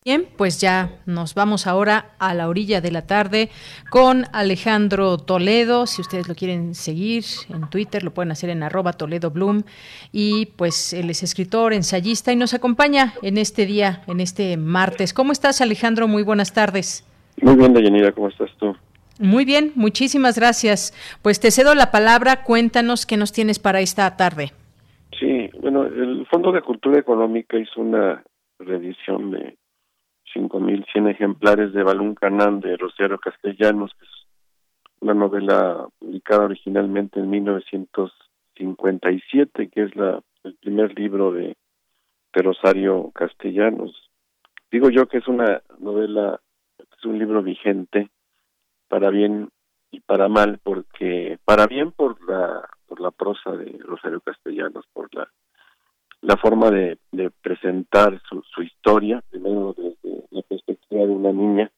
Bien, pues ya nos vamos ahora a la orilla de la tarde con Alejandro Toledo. Si ustedes lo quieren seguir en Twitter, lo pueden hacer en arroba Toledo Bloom. Y pues él es escritor, ensayista y nos acompaña en este día, en este martes. ¿Cómo estás, Alejandro? Muy buenas tardes. Muy bien, Dayanira, ¿cómo estás tú? Muy bien, muchísimas gracias. Pues te cedo la palabra, cuéntanos qué nos tienes para esta tarde. Sí, bueno, el Fondo de Cultura Económica hizo una reedición de 5100 ejemplares de Balún Canán de Rosario Castellanos, que es una novela publicada originalmente en 1957, que es la el primer libro de, de Rosario Castellanos. Digo yo que es una novela, es un libro vigente para bien y para mal, porque para bien por la por la prosa de Rosario Castellanos, por la la forma de, de presentar su, su historia, primero desde la perspectiva de una niña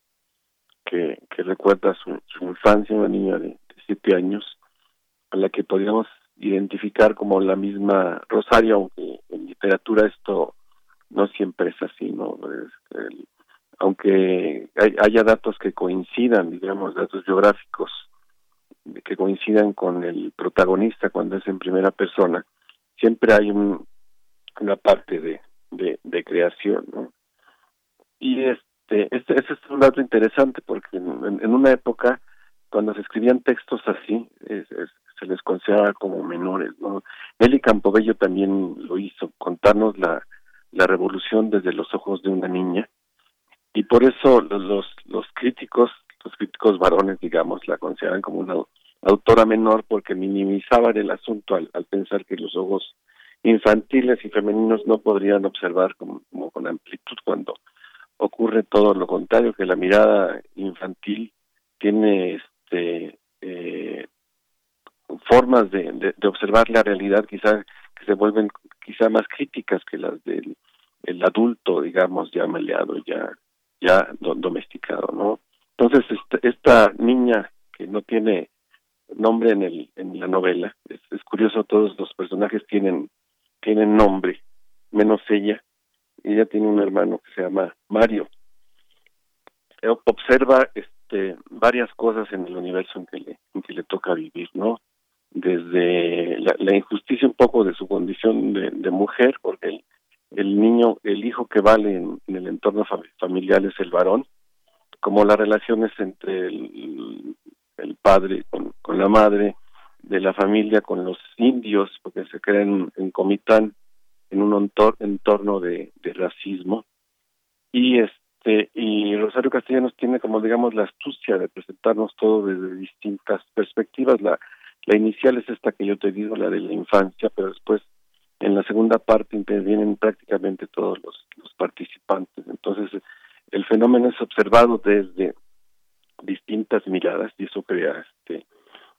que, recuerda su, infancia, una niña de, siete años, a la que podríamos identificar como la misma Rosario, aunque en literatura esto no siempre es así, ¿no? aunque haya datos que coincidan, digamos, datos biográficos que coincidan con el protagonista cuando es en primera persona, siempre hay un, una parte de, de, creación. Y este, este, ese es un dato interesante porque en, una época, cuando se escribían textos así, se les consideraba como menores, ¿no? Nelly Campobello también lo hizo, contarnos la, la revolución desde los ojos de una niña, y por eso los, los críticos, los críticos varones, digamos, la consideran como una autora menor porque minimizaban el asunto al pensar que los ojos infantiles y femeninos no podrían observar como, con amplitud cuando ocurre todo lo contrario, que la mirada infantil tiene este eh, formas de, observar la realidad quizá que se vuelven quizá más críticas que las del el adulto, digamos, ya maleado, ya ya domesticado, ¿no? Entonces esta, esta niña que no tiene nombre en el en la novela, es, es curioso, todos los personajes tienen tienen nombre, menos ella. Ella tiene un hermano que se llama Mario. Observa este, varias cosas en el universo en que le, en que le toca vivir, ¿no? Desde la, injusticia un poco de su condición de, mujer, porque el, el, niño, el hijo que vale en, el entorno familiar es el varón, como las relaciones entre el, el padre con, con la madre, de la familia con los indios, porque se creen en Comitán en un entorno de, racismo. Y este y Rosario Castellanos tiene como digamos la astucia de presentarnos todo desde distintas perspectivas. La, la inicial es esta que yo te digo, la de la infancia, pero después en la segunda parte intervienen prácticamente todos los participantes. Entonces, el fenómeno es observado desde distintas miradas y eso crea este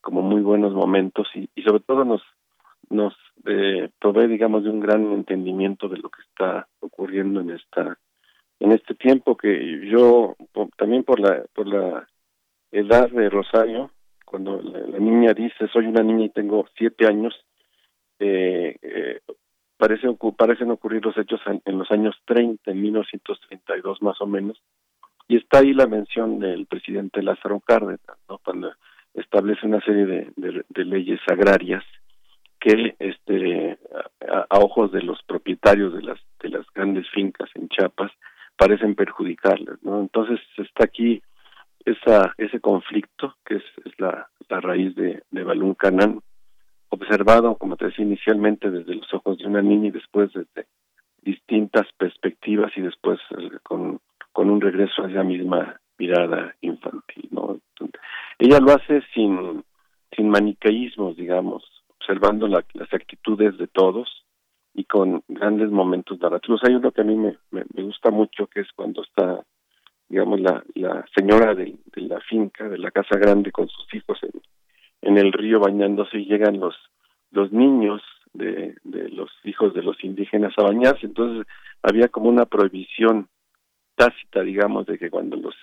como muy buenos momentos y, y sobre todo nos nos eh, provee digamos de un gran entendimiento de lo que está ocurriendo en esta en este tiempo que yo también por la por la edad de Rosario cuando la, niña dice soy una niña y tengo siete años eh, eh, parece parecen ocurrir los hechos en, los años 30 en 1932 más o menos y está ahí la mención del presidente Lázaro Cárdenas no cuando establece una serie de, de, leyes agrarias que este a, ojos de los propietarios de las de las grandes fincas en Chiapas parecen perjudicarles no entonces está aquí esa ese conflicto que es, la raíz de, de Balún Canán observado como te decía inicialmente desde los ojos de una niña y después desde distintas perspectivas y después eh, con con un regreso a esa misma mirada infantil no ella lo hace sin, sin maniqueísmos, digamos, observando las actitudes de todos y con grandes momentos narrativos. Hay uno que a mí me, me, gusta mucho, que es cuando está, digamos, la, la señora de, de, la finca, de la casa grande, con sus hijos en, en el río bañándose y llegan los, los niños de, de los hijos de los indígenas a bañarse. Entonces había como una prohibición tácita, digamos, de que cuando los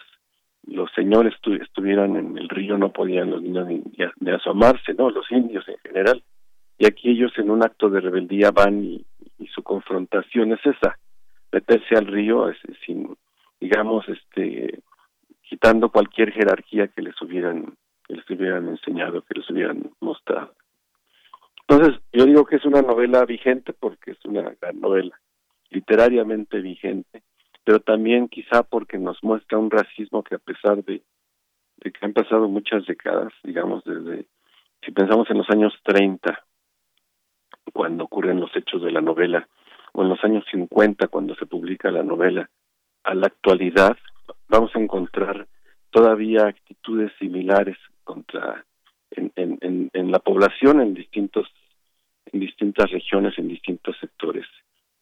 los señores estuvieran en el río no podían los niños ni, asomarse, ¿no? Los indios en general. Y aquí ellos en un acto de rebeldía van y, su confrontación es esa, meterse al río sin, digamos, este, quitando cualquier jerarquía que les hubieran, que les hubieran enseñado, que les hubieran mostrado. Entonces, yo digo que es una novela vigente porque es una gran novela, literariamente vigente, pero también quizá porque nos muestra un racismo que a pesar de, que han pasado muchas décadas, digamos desde, si pensamos en los años 30, cuando ocurren los hechos de la novela, o en los años 50, cuando se publica la novela, a la actualidad, vamos a encontrar todavía actitudes similares contra en, en, en, la población en distintos en distintas regiones en distintos sectores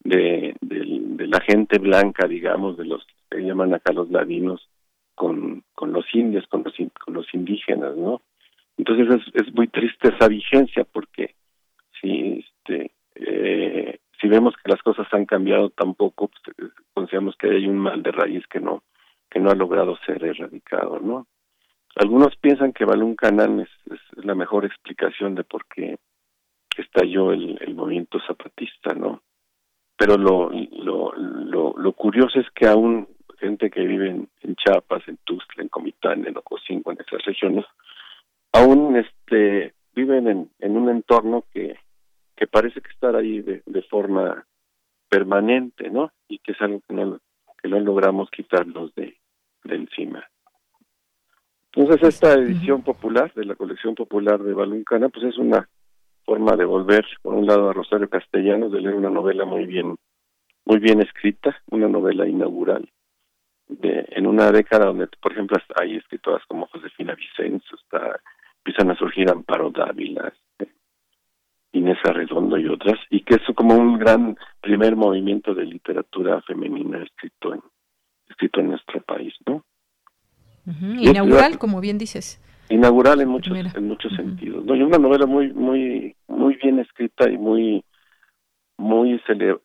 de, la gente blanca digamos de los que llaman acá los ladinos con, con los indios con los con los indígenas no entonces es, es muy triste esa vigencia porque si este eh, si vemos que las cosas han cambiado tampoco pues, consideramos que hay un mal de raíz que no que no ha logrado ser erradicado, ¿no? Algunos piensan que Balún Canán es, la mejor explicación de por qué estalló el movimiento zapatista, ¿no? Pero lo, lo, lo, lo, curioso es que aún gente que vive en, Chiapas, en Tuxtla, en Comitán, en Ocosingo, en esas regiones, aún este viven en, en un entorno que, que parece que estar ahí de, de forma permanente, ¿no? Y que es algo que no, que no logramos quitarnos de, de encima. Entonces esta edición popular de la colección popular de Baluncana, pues es una forma de volver, por un lado, a Rosario Castellanos, de leer una novela muy bien, muy bien escrita, una novela inaugural, de, en una década donde, por ejemplo, hay escritoras como Josefina Vicenzo, está, empiezan a surgir Amparo Dávila, este, Inés Arredondo y otras, y que es como un gran primer movimiento de literatura femenina escrito en, escrito en nuestro país, ¿no? Inaugural, como bien dices. Inaugural en muchos en muchos sentidos, ¿no? Y una novela muy muy muy bien escrita y muy muy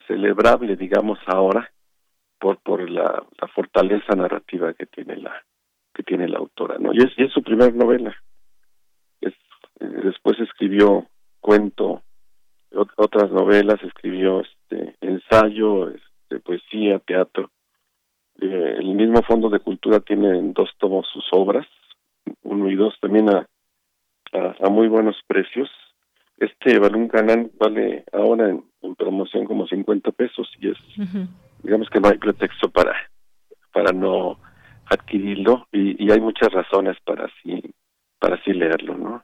celebrable, digamos ahora, por por la, la, fortaleza narrativa que tiene la que tiene la autora, ¿no? Y es, y es su primera novela. Es, eh, después escribió cuento, otras novelas, escribió este ensayo, este, poesía, teatro. Eh, el mismo Fondo de Cultura tiene en dos tomos sus obras, uno y dos también a, a, muy buenos precios. Este Balún Canán vale ahora en, promoción como 50 pesos y es, digamos que no hay pretexto para, para no adquirirlo y, y hay muchas razones para así, para así leerlo, ¿no?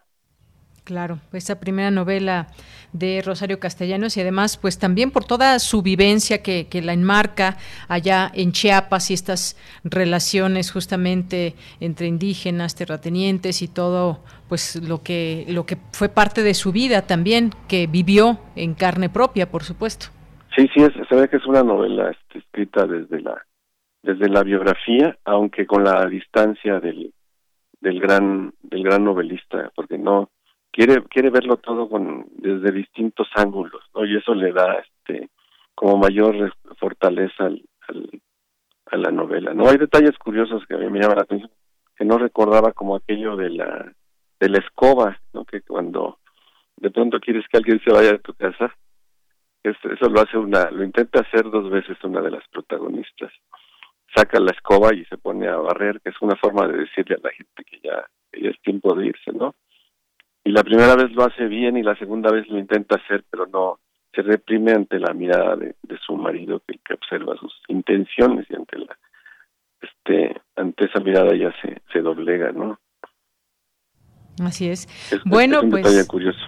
Claro, esa primera novela de Rosario Castellanos y además pues también por toda su vivencia que, que, la enmarca allá en Chiapas y estas relaciones justamente entre indígenas, terratenientes y todo pues lo que lo que fue parte de su vida también que vivió en carne propia, por supuesto. Sí, sí, se ve que es una novela este, escrita desde la desde la biografía, aunque con la distancia del del gran del gran novelista, porque no quiere quiere verlo todo con desde distintos ángulos y eso le da este como mayor fortaleza al, a la novela no hay detalles curiosos que a mí me llaman la atención que no recordaba como aquello de la de la escoba no que cuando de pronto quieres que alguien se vaya de tu casa eso lo hace una lo intenta hacer dos veces una de las protagonistas. Saca la escoba y se pone a barrer que es una forma de decirle a la gente que ya es tiempo de irse no y la primera vez lo hace bien y la segunda vez lo intenta hacer, pero no se reprime ante la mirada de, su marido que, observa sus intenciones y ante la este ante esa mirada ya se, se doblega, ¿no? Así es. bueno, pues curioso.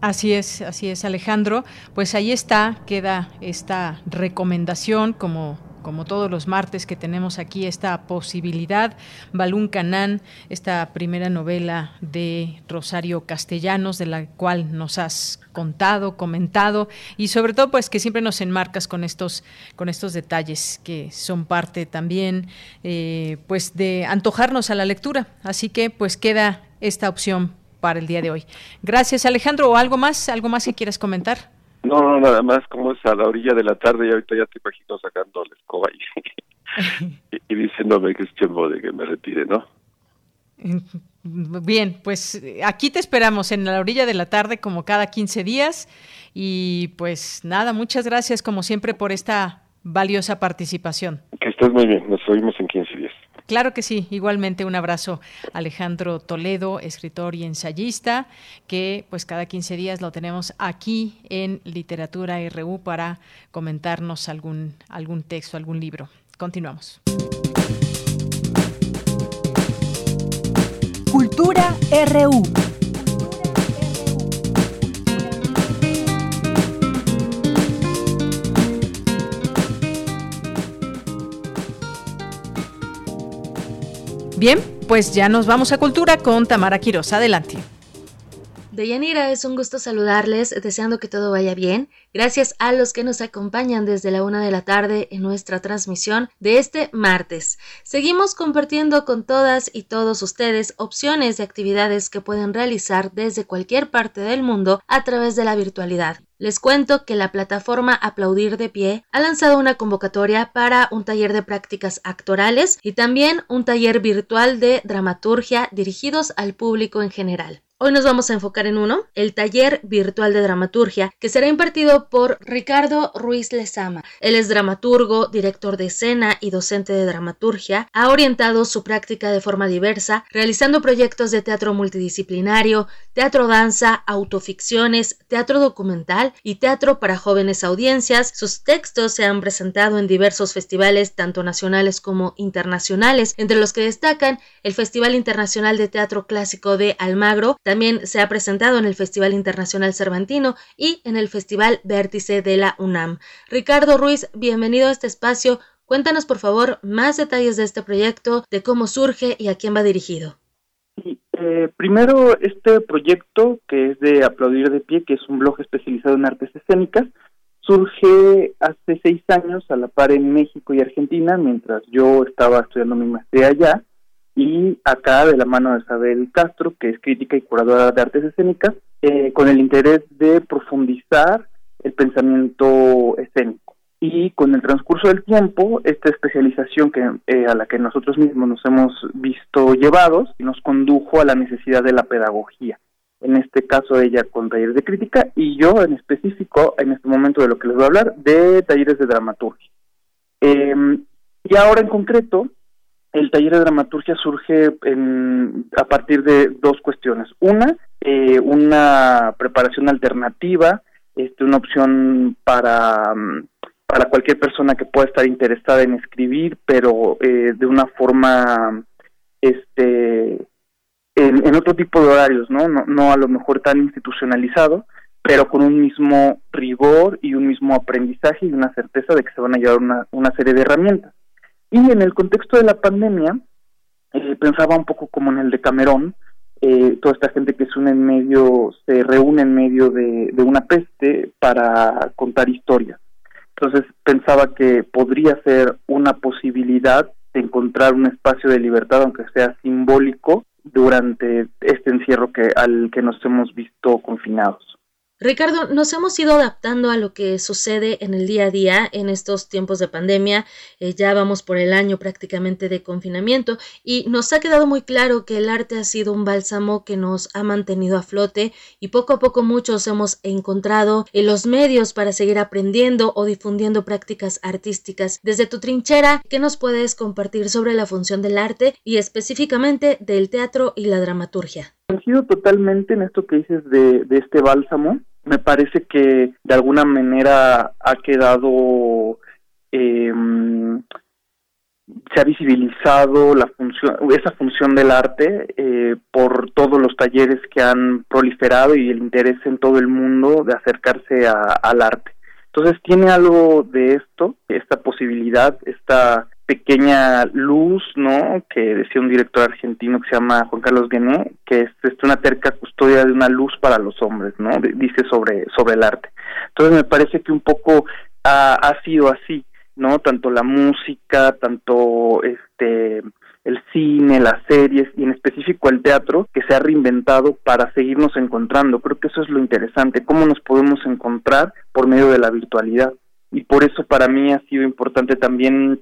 Así es, así es, Alejandro. Pues ahí está, queda esta recomendación como como todos los martes que tenemos aquí esta posibilidad. Balún Canán, esta primera novela de Rosario Castellanos, de la cual nos has contado, comentado y sobre todo pues que siempre nos enmarcas con estos, con estos detalles que son parte también eh, pues de antojarnos a la lectura. Así que pues queda esta opción para el día de hoy. Gracias Alejandro. ¿O algo más? ¿Algo más que quieras comentar? No, no, nada más como es a la orilla de la tarde y ahorita ya te imagino sacando la escoba y, y, diciéndome que es tiempo de que me retire, ¿no? Bien, pues aquí te esperamos en la orilla de la tarde como cada 15 días y pues nada, muchas gracias como siempre por esta valiosa participación. Que estés muy bien, nos oímos en 15 días. Claro que sí, igualmente un abrazo Alejandro Toledo, escritor y ensayista, que pues cada 15 días lo tenemos aquí en Literatura RU para comentarnos algún, algún texto, algún libro. Continuamos. Cultura RU. Bien, pues ya nos vamos a Cultura con Tamara Quiroz. Adelante. Deyanira, es un gusto saludarles, deseando que todo vaya bien. Gracias a los que nos acompañan desde la una de la tarde en nuestra transmisión de este martes. Seguimos compartiendo con todas y todos ustedes opciones de actividades que pueden realizar desde cualquier parte del mundo a través de la virtualidad. Les cuento que la plataforma Aplaudir de Pie ha lanzado una convocatoria para un taller de prácticas actorales y también un taller virtual de dramaturgia dirigidos al público en general. Hoy nos vamos a enfocar en uno, el taller virtual de dramaturgia, que será impartido por Ricardo Ruiz Lezama. Él es dramaturgo, director de escena y docente de dramaturgia. Ha orientado su práctica de forma diversa, realizando proyectos de teatro multidisciplinario, teatro danza, autoficciones, teatro documental y teatro para jóvenes audiencias. Sus textos se han presentado en diversos festivales, tanto nacionales como internacionales, entre los que destacan el Festival Internacional de Teatro Clásico de Almagro, también se ha presentado en el Festival Internacional Cervantino y en el Festival Vértice de la UNAM. Ricardo Ruiz, bienvenido a este espacio. Cuéntanos, por favor, más detalles de este proyecto, de cómo surge y a quién va dirigido. Eh, primero, este proyecto, que es de Aplaudir de Pie, que es un blog especializado en artes escénicas, surge hace seis años a la par en México y Argentina, mientras yo estaba estudiando mi maestría allá y acá de la mano de Isabel Castro, que es crítica y curadora de artes escénicas, eh, con el interés de profundizar el pensamiento escénico. Y con el transcurso del tiempo, esta especialización que, eh, a la que nosotros mismos nos hemos visto llevados nos condujo a la necesidad de la pedagogía. En este caso ella con talleres de crítica y yo en específico, en este momento de lo que les voy a hablar, de talleres de dramaturgia. Em, y ahora en concreto, el taller de dramaturgia surge a partir de dos cuestiones. Una, eh, una preparación alternativa, este, una opción para, mm, para cualquier persona que pueda estar interesada en escribir, pero eh, de una forma este en, otro tipo de horarios, ¿no? ¿no? No a lo mejor tan institucionalizado, pero con un mismo rigor y un mismo aprendizaje y una certeza de que se van a llevar una, una serie de herramientas. Y en el contexto de la pandemia, eh, pensaba un poco como en el de Camerón, eh, toda esta gente que se une en medio, se reúne en medio de, una peste para contar historias. Entonces pensaba que podría ser una posibilidad de encontrar un espacio de libertad, aunque sea simbólico, durante este encierro que al que nos hemos visto confinados. Ricardo, nos hemos ido adaptando a lo que sucede en el día a día en estos tiempos de pandemia. Eh, ya vamos por el año prácticamente de confinamiento y nos ha quedado muy claro que el arte ha sido un bálsamo que nos ha mantenido a flote y poco a poco muchos hemos encontrado en los medios para seguir aprendiendo o difundiendo prácticas artísticas. Desde tu trinchera, ¿qué nos puedes compartir sobre la función del arte y específicamente del teatro y la dramaturgia? Coincido totalmente en esto que dices de este bálsamo me parece que de alguna manera ha quedado eh, se ha visibilizado la función esa función del arte eh, por todos los talleres que han proliferado y el interés en todo el mundo de acercarse al arte. Entonces tiene algo de esto esta posibilidad esta pequeña luz, ¿no? Que decía un director argentino que se llama Juan Carlos Guené, que es, una terca custodia de una luz para los hombres, ¿no? Dice sobre, sobre el arte. Entonces me parece que un poco ha, sido así, ¿no? Tanto la música, tanto este el cine, las series y en específico el teatro que se ha reinventado para seguirnos encontrando. Creo que eso es lo interesante, cómo nos podemos encontrar por medio de la virtualidad. Y por eso para mí ha sido importante también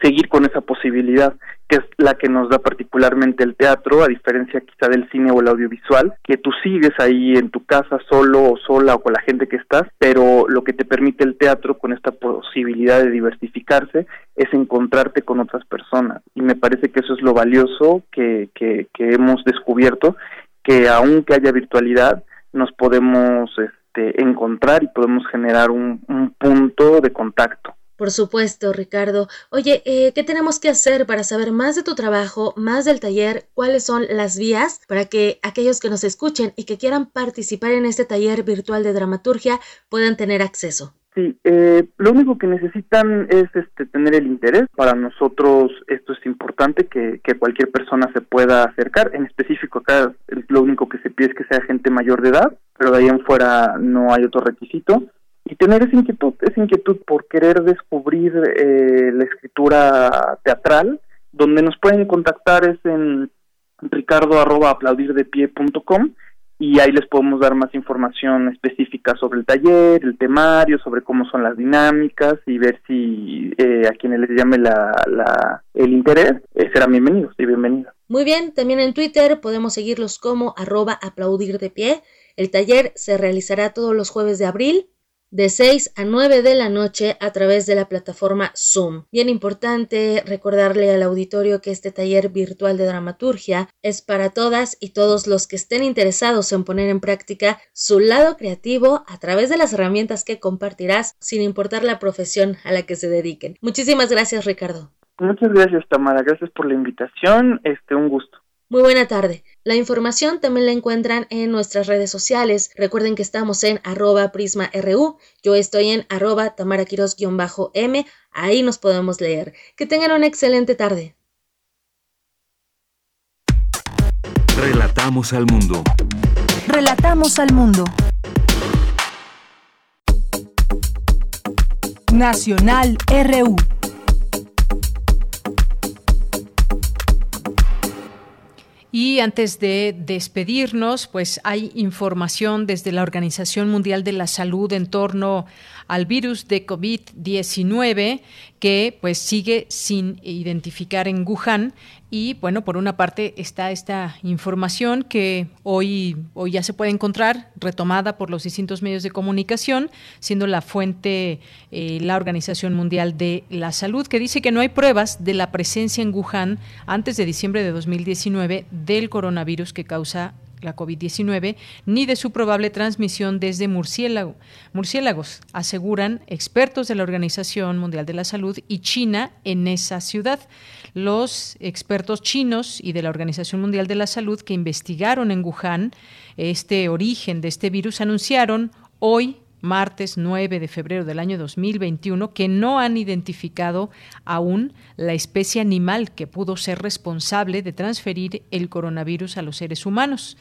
seguir con esa posibilidad, que es la que nos da particularmente el teatro, a diferencia quizá del cine o el audiovisual, que tú sigues ahí en tu casa solo o sola o con la gente que estás, pero lo que te permite el teatro con esta posibilidad de diversificarse es encontrarte con otras personas. Y me parece que eso es lo valioso que, hemos descubierto, que aunque haya virtualidad, nos podemos este, encontrar y podemos generar un punto de contacto. Por supuesto, Ricardo. Oye, eh, ¿qué tenemos que hacer para saber más de tu trabajo, más del taller? ¿Cuáles son las vías para que aquellos que nos escuchen y que quieran participar en este taller virtual de dramaturgia puedan tener acceso? Sí, eh, lo único que necesitan es este, tener el interés. Para nosotros esto es importante, que, que cualquier persona se pueda acercar. En específico acá lo único que se pide es que sea gente mayor de edad, pero de ahí en fuera no hay otro requisito. Y tener esa inquietud, esa inquietud por querer descubrir eh, la escritura teatral, donde nos pueden contactar es en ricardo arroba aplaudirdepie.com y ahí les podemos dar más información específica sobre el taller, el temario, sobre cómo son las dinámicas y ver si eh, a quienes les llame la, la, el interés eh, serán bienvenidos y bienvenidas. Muy bien, también en Twitter podemos seguirlos como arroba aplaudir de pie. El taller se realizará todos los jueves de abril de 6 a 9 de la noche a través de la plataforma Zoom. Bien importante recordarle al auditorio que este taller virtual de dramaturgia es para todas y todos los que estén interesados en poner en práctica su lado creativo a través de las herramientas que compartirás sin importar la profesión a la que se dediquen. Muchísimas gracias Ricardo. Muchas gracias Tamara, gracias por la invitación, este un gusto. Muy buena tarde. La información también la encuentran en nuestras redes sociales. Recuerden que estamos en arroba prisma.ru. Yo estoy en arroba tamaraquiros-m. Ahí nos podemos leer. Que tengan una excelente tarde. Relatamos al mundo. Relatamos al mundo. Nacional RU. Y antes de despedirnos, pues hay información desde la Organización Mundial de la Salud en torno al virus de COVID-19 que pues sigue sin identificar en Wuhan. Y bueno, por una parte está esta información que hoy, hoy ya se puede encontrar retomada por los distintos medios de comunicación, siendo la fuente eh, la Organización Mundial de la Salud, que dice que no hay pruebas de la presencia en Wuhan antes de diciembre de 2019 del coronavirus que causa la COVID-19, ni de su probable transmisión desde murciélago. murciélagos, aseguran expertos de la Organización Mundial de la Salud y China en esa ciudad. Los expertos chinos y de la Organización Mundial de la Salud que investigaron en Wuhan este origen de este virus anunciaron hoy martes 9 de febrero del año 2021 que no han identificado aún la especie animal que pudo ser responsable de transferir el coronavirus a los seres humanos.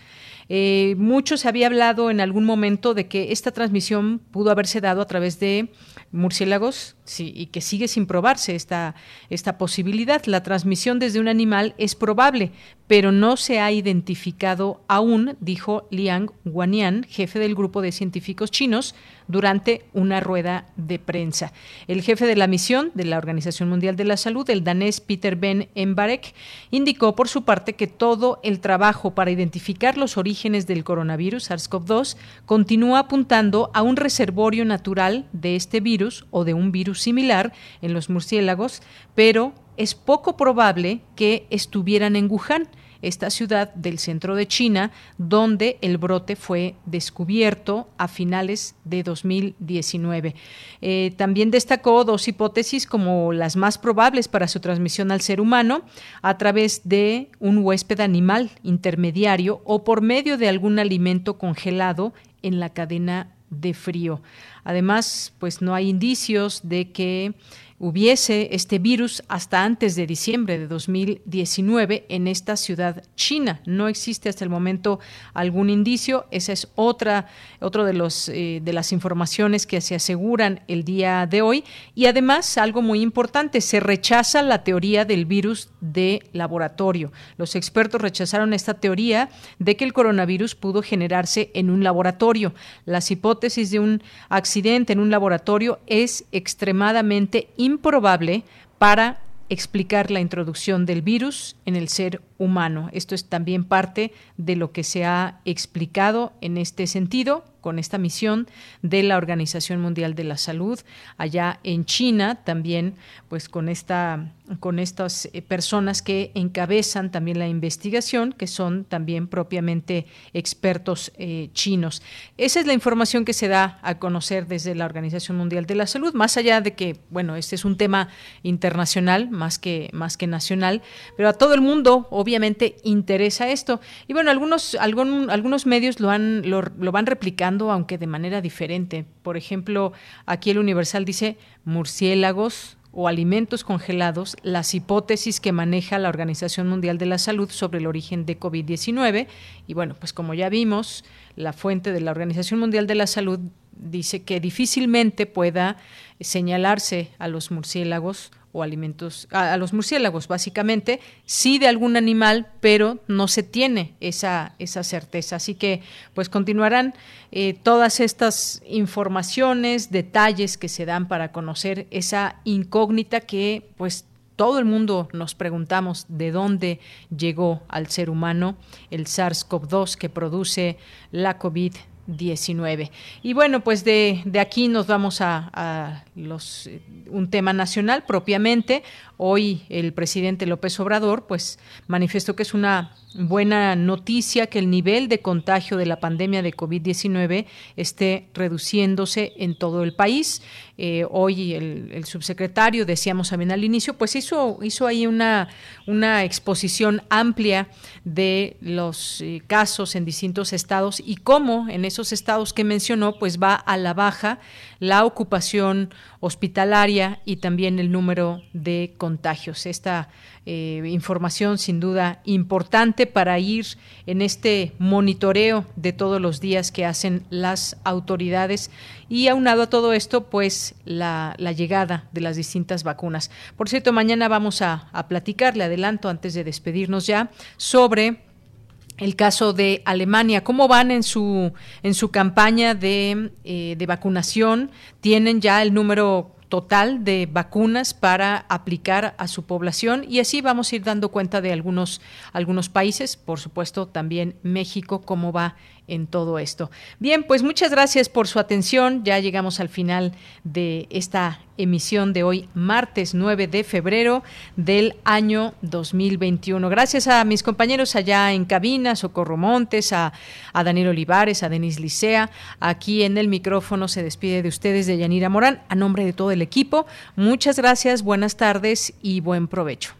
Eh, mucho se había hablado en algún momento de que esta transmisión pudo haberse dado a través de murciélagos sí, y que sigue sin probarse esta, esta posibilidad. La transmisión desde un animal es probable, pero no se ha identificado aún, dijo Liang Wanian, jefe del grupo de científicos chinos, durante una rueda de prensa. El jefe de la misión de la Organización Mundial de la Salud, el danés Peter Ben Embarek, indicó por su parte que todo el trabajo para identificar los orígenes del coronavirus SARS-CoV-2 continúa apuntando a un reservorio natural de este virus o de un virus similar en los murciélagos, pero es poco probable que estuvieran en Wuhan, esta ciudad del centro de China, donde el brote fue descubierto a finales de 2019. Eh, también destacó dos hipótesis como las más probables para su transmisión al ser humano a través de un huésped animal intermediario o por medio de algún alimento congelado en la cadena de frío. Además, pues no hay indicios de que hubiese este virus hasta antes de diciembre de 2019 en esta ciudad china. No existe hasta el momento algún indicio. Esa es otra, otro de los eh, de las informaciones que se aseguran el día de hoy. Y además, algo muy importante, se rechaza la teoría del virus de laboratorio. Los expertos rechazaron esta teoría de que el coronavirus pudo generarse en un laboratorio. Las hipótesis de un accidente en un laboratorio es extremadamente improbable para explicar la introducción del virus en el ser humano. Esto es también parte de lo que se ha explicado en este sentido con esta misión de la Organización Mundial de la Salud allá en China, también pues con esta con estas eh, personas que encabezan también la investigación, que son también propiamente expertos eh, chinos. Esa es la información que se da a conocer desde la Organización Mundial de la Salud, más allá de que, bueno, este es un tema internacional más que, más que nacional, pero a todo el mundo obviamente interesa esto. Y bueno, algunos, algún, algunos medios lo, han, lo van replicando aunque de manera diferente. Por ejemplo, aquí el Universal dice murciélagos, o alimentos congelados las hipótesis que maneja la Organización Mundial de la Salud sobre el origen de COVID-19. Y bueno, pues como ya vimos, la fuente de la Organización Mundial de la Salud dice que difícilmente pueda señalarse a los murciélagos o alimentos a, los murciélagos básicamente sí de algún animal pero no se tiene esa esa certeza. Así que pues continuarán eh, todas estas informaciones detalles que se dan para conocer esa incógnita que pues todo el mundo nos preguntamos de dónde llegó al ser humano el SARS-CoV-2 que produce la COVID 19. Y bueno, pues de, de aquí nos vamos a, a los, eh, un tema nacional propiamente. Hoy el presidente López Obrador pues manifestó que es una buena noticia que el nivel de contagio de la pandemia de COVID-19 esté reduciéndose en todo el país. Eh, hoy el, subsecretario, decíamos también al inicio, pues hizo, hizo ahí una, una exposición amplia de los eh, casos en distintos estados y cómo en esos estados que mencionó, pues va a la baja la ocupación hospitalaria y también el número de contagios. Esta eh, información sin duda importante para ir en este monitoreo de todos los días que hacen las autoridades y aunado a todo esto, pues la, llegada de las distintas vacunas. Por cierto, mañana vamos a, a platicar, le adelanto antes de despedirnos ya, sobre el caso de Alemania. ¿Cómo van en su, en su campaña de, eh, de vacunación? ¿Tienen ya el número total de vacunas para aplicar a su población y así vamos a ir dando cuenta de algunos, algunos países, por supuesto también México, cómo va en todo esto. Bien, pues muchas gracias por su atención. Ya llegamos al final de esta emisión de hoy, martes 9 de febrero del año 2021. Gracias a mis compañeros allá en cabina, Socorro Montes, a, a Daniel Olivares, a Denis Licea. Aquí en el micrófono se despide de ustedes de Yanira Morán, a nombre de todo el equipo. Muchas gracias, buenas tardes y buen provecho.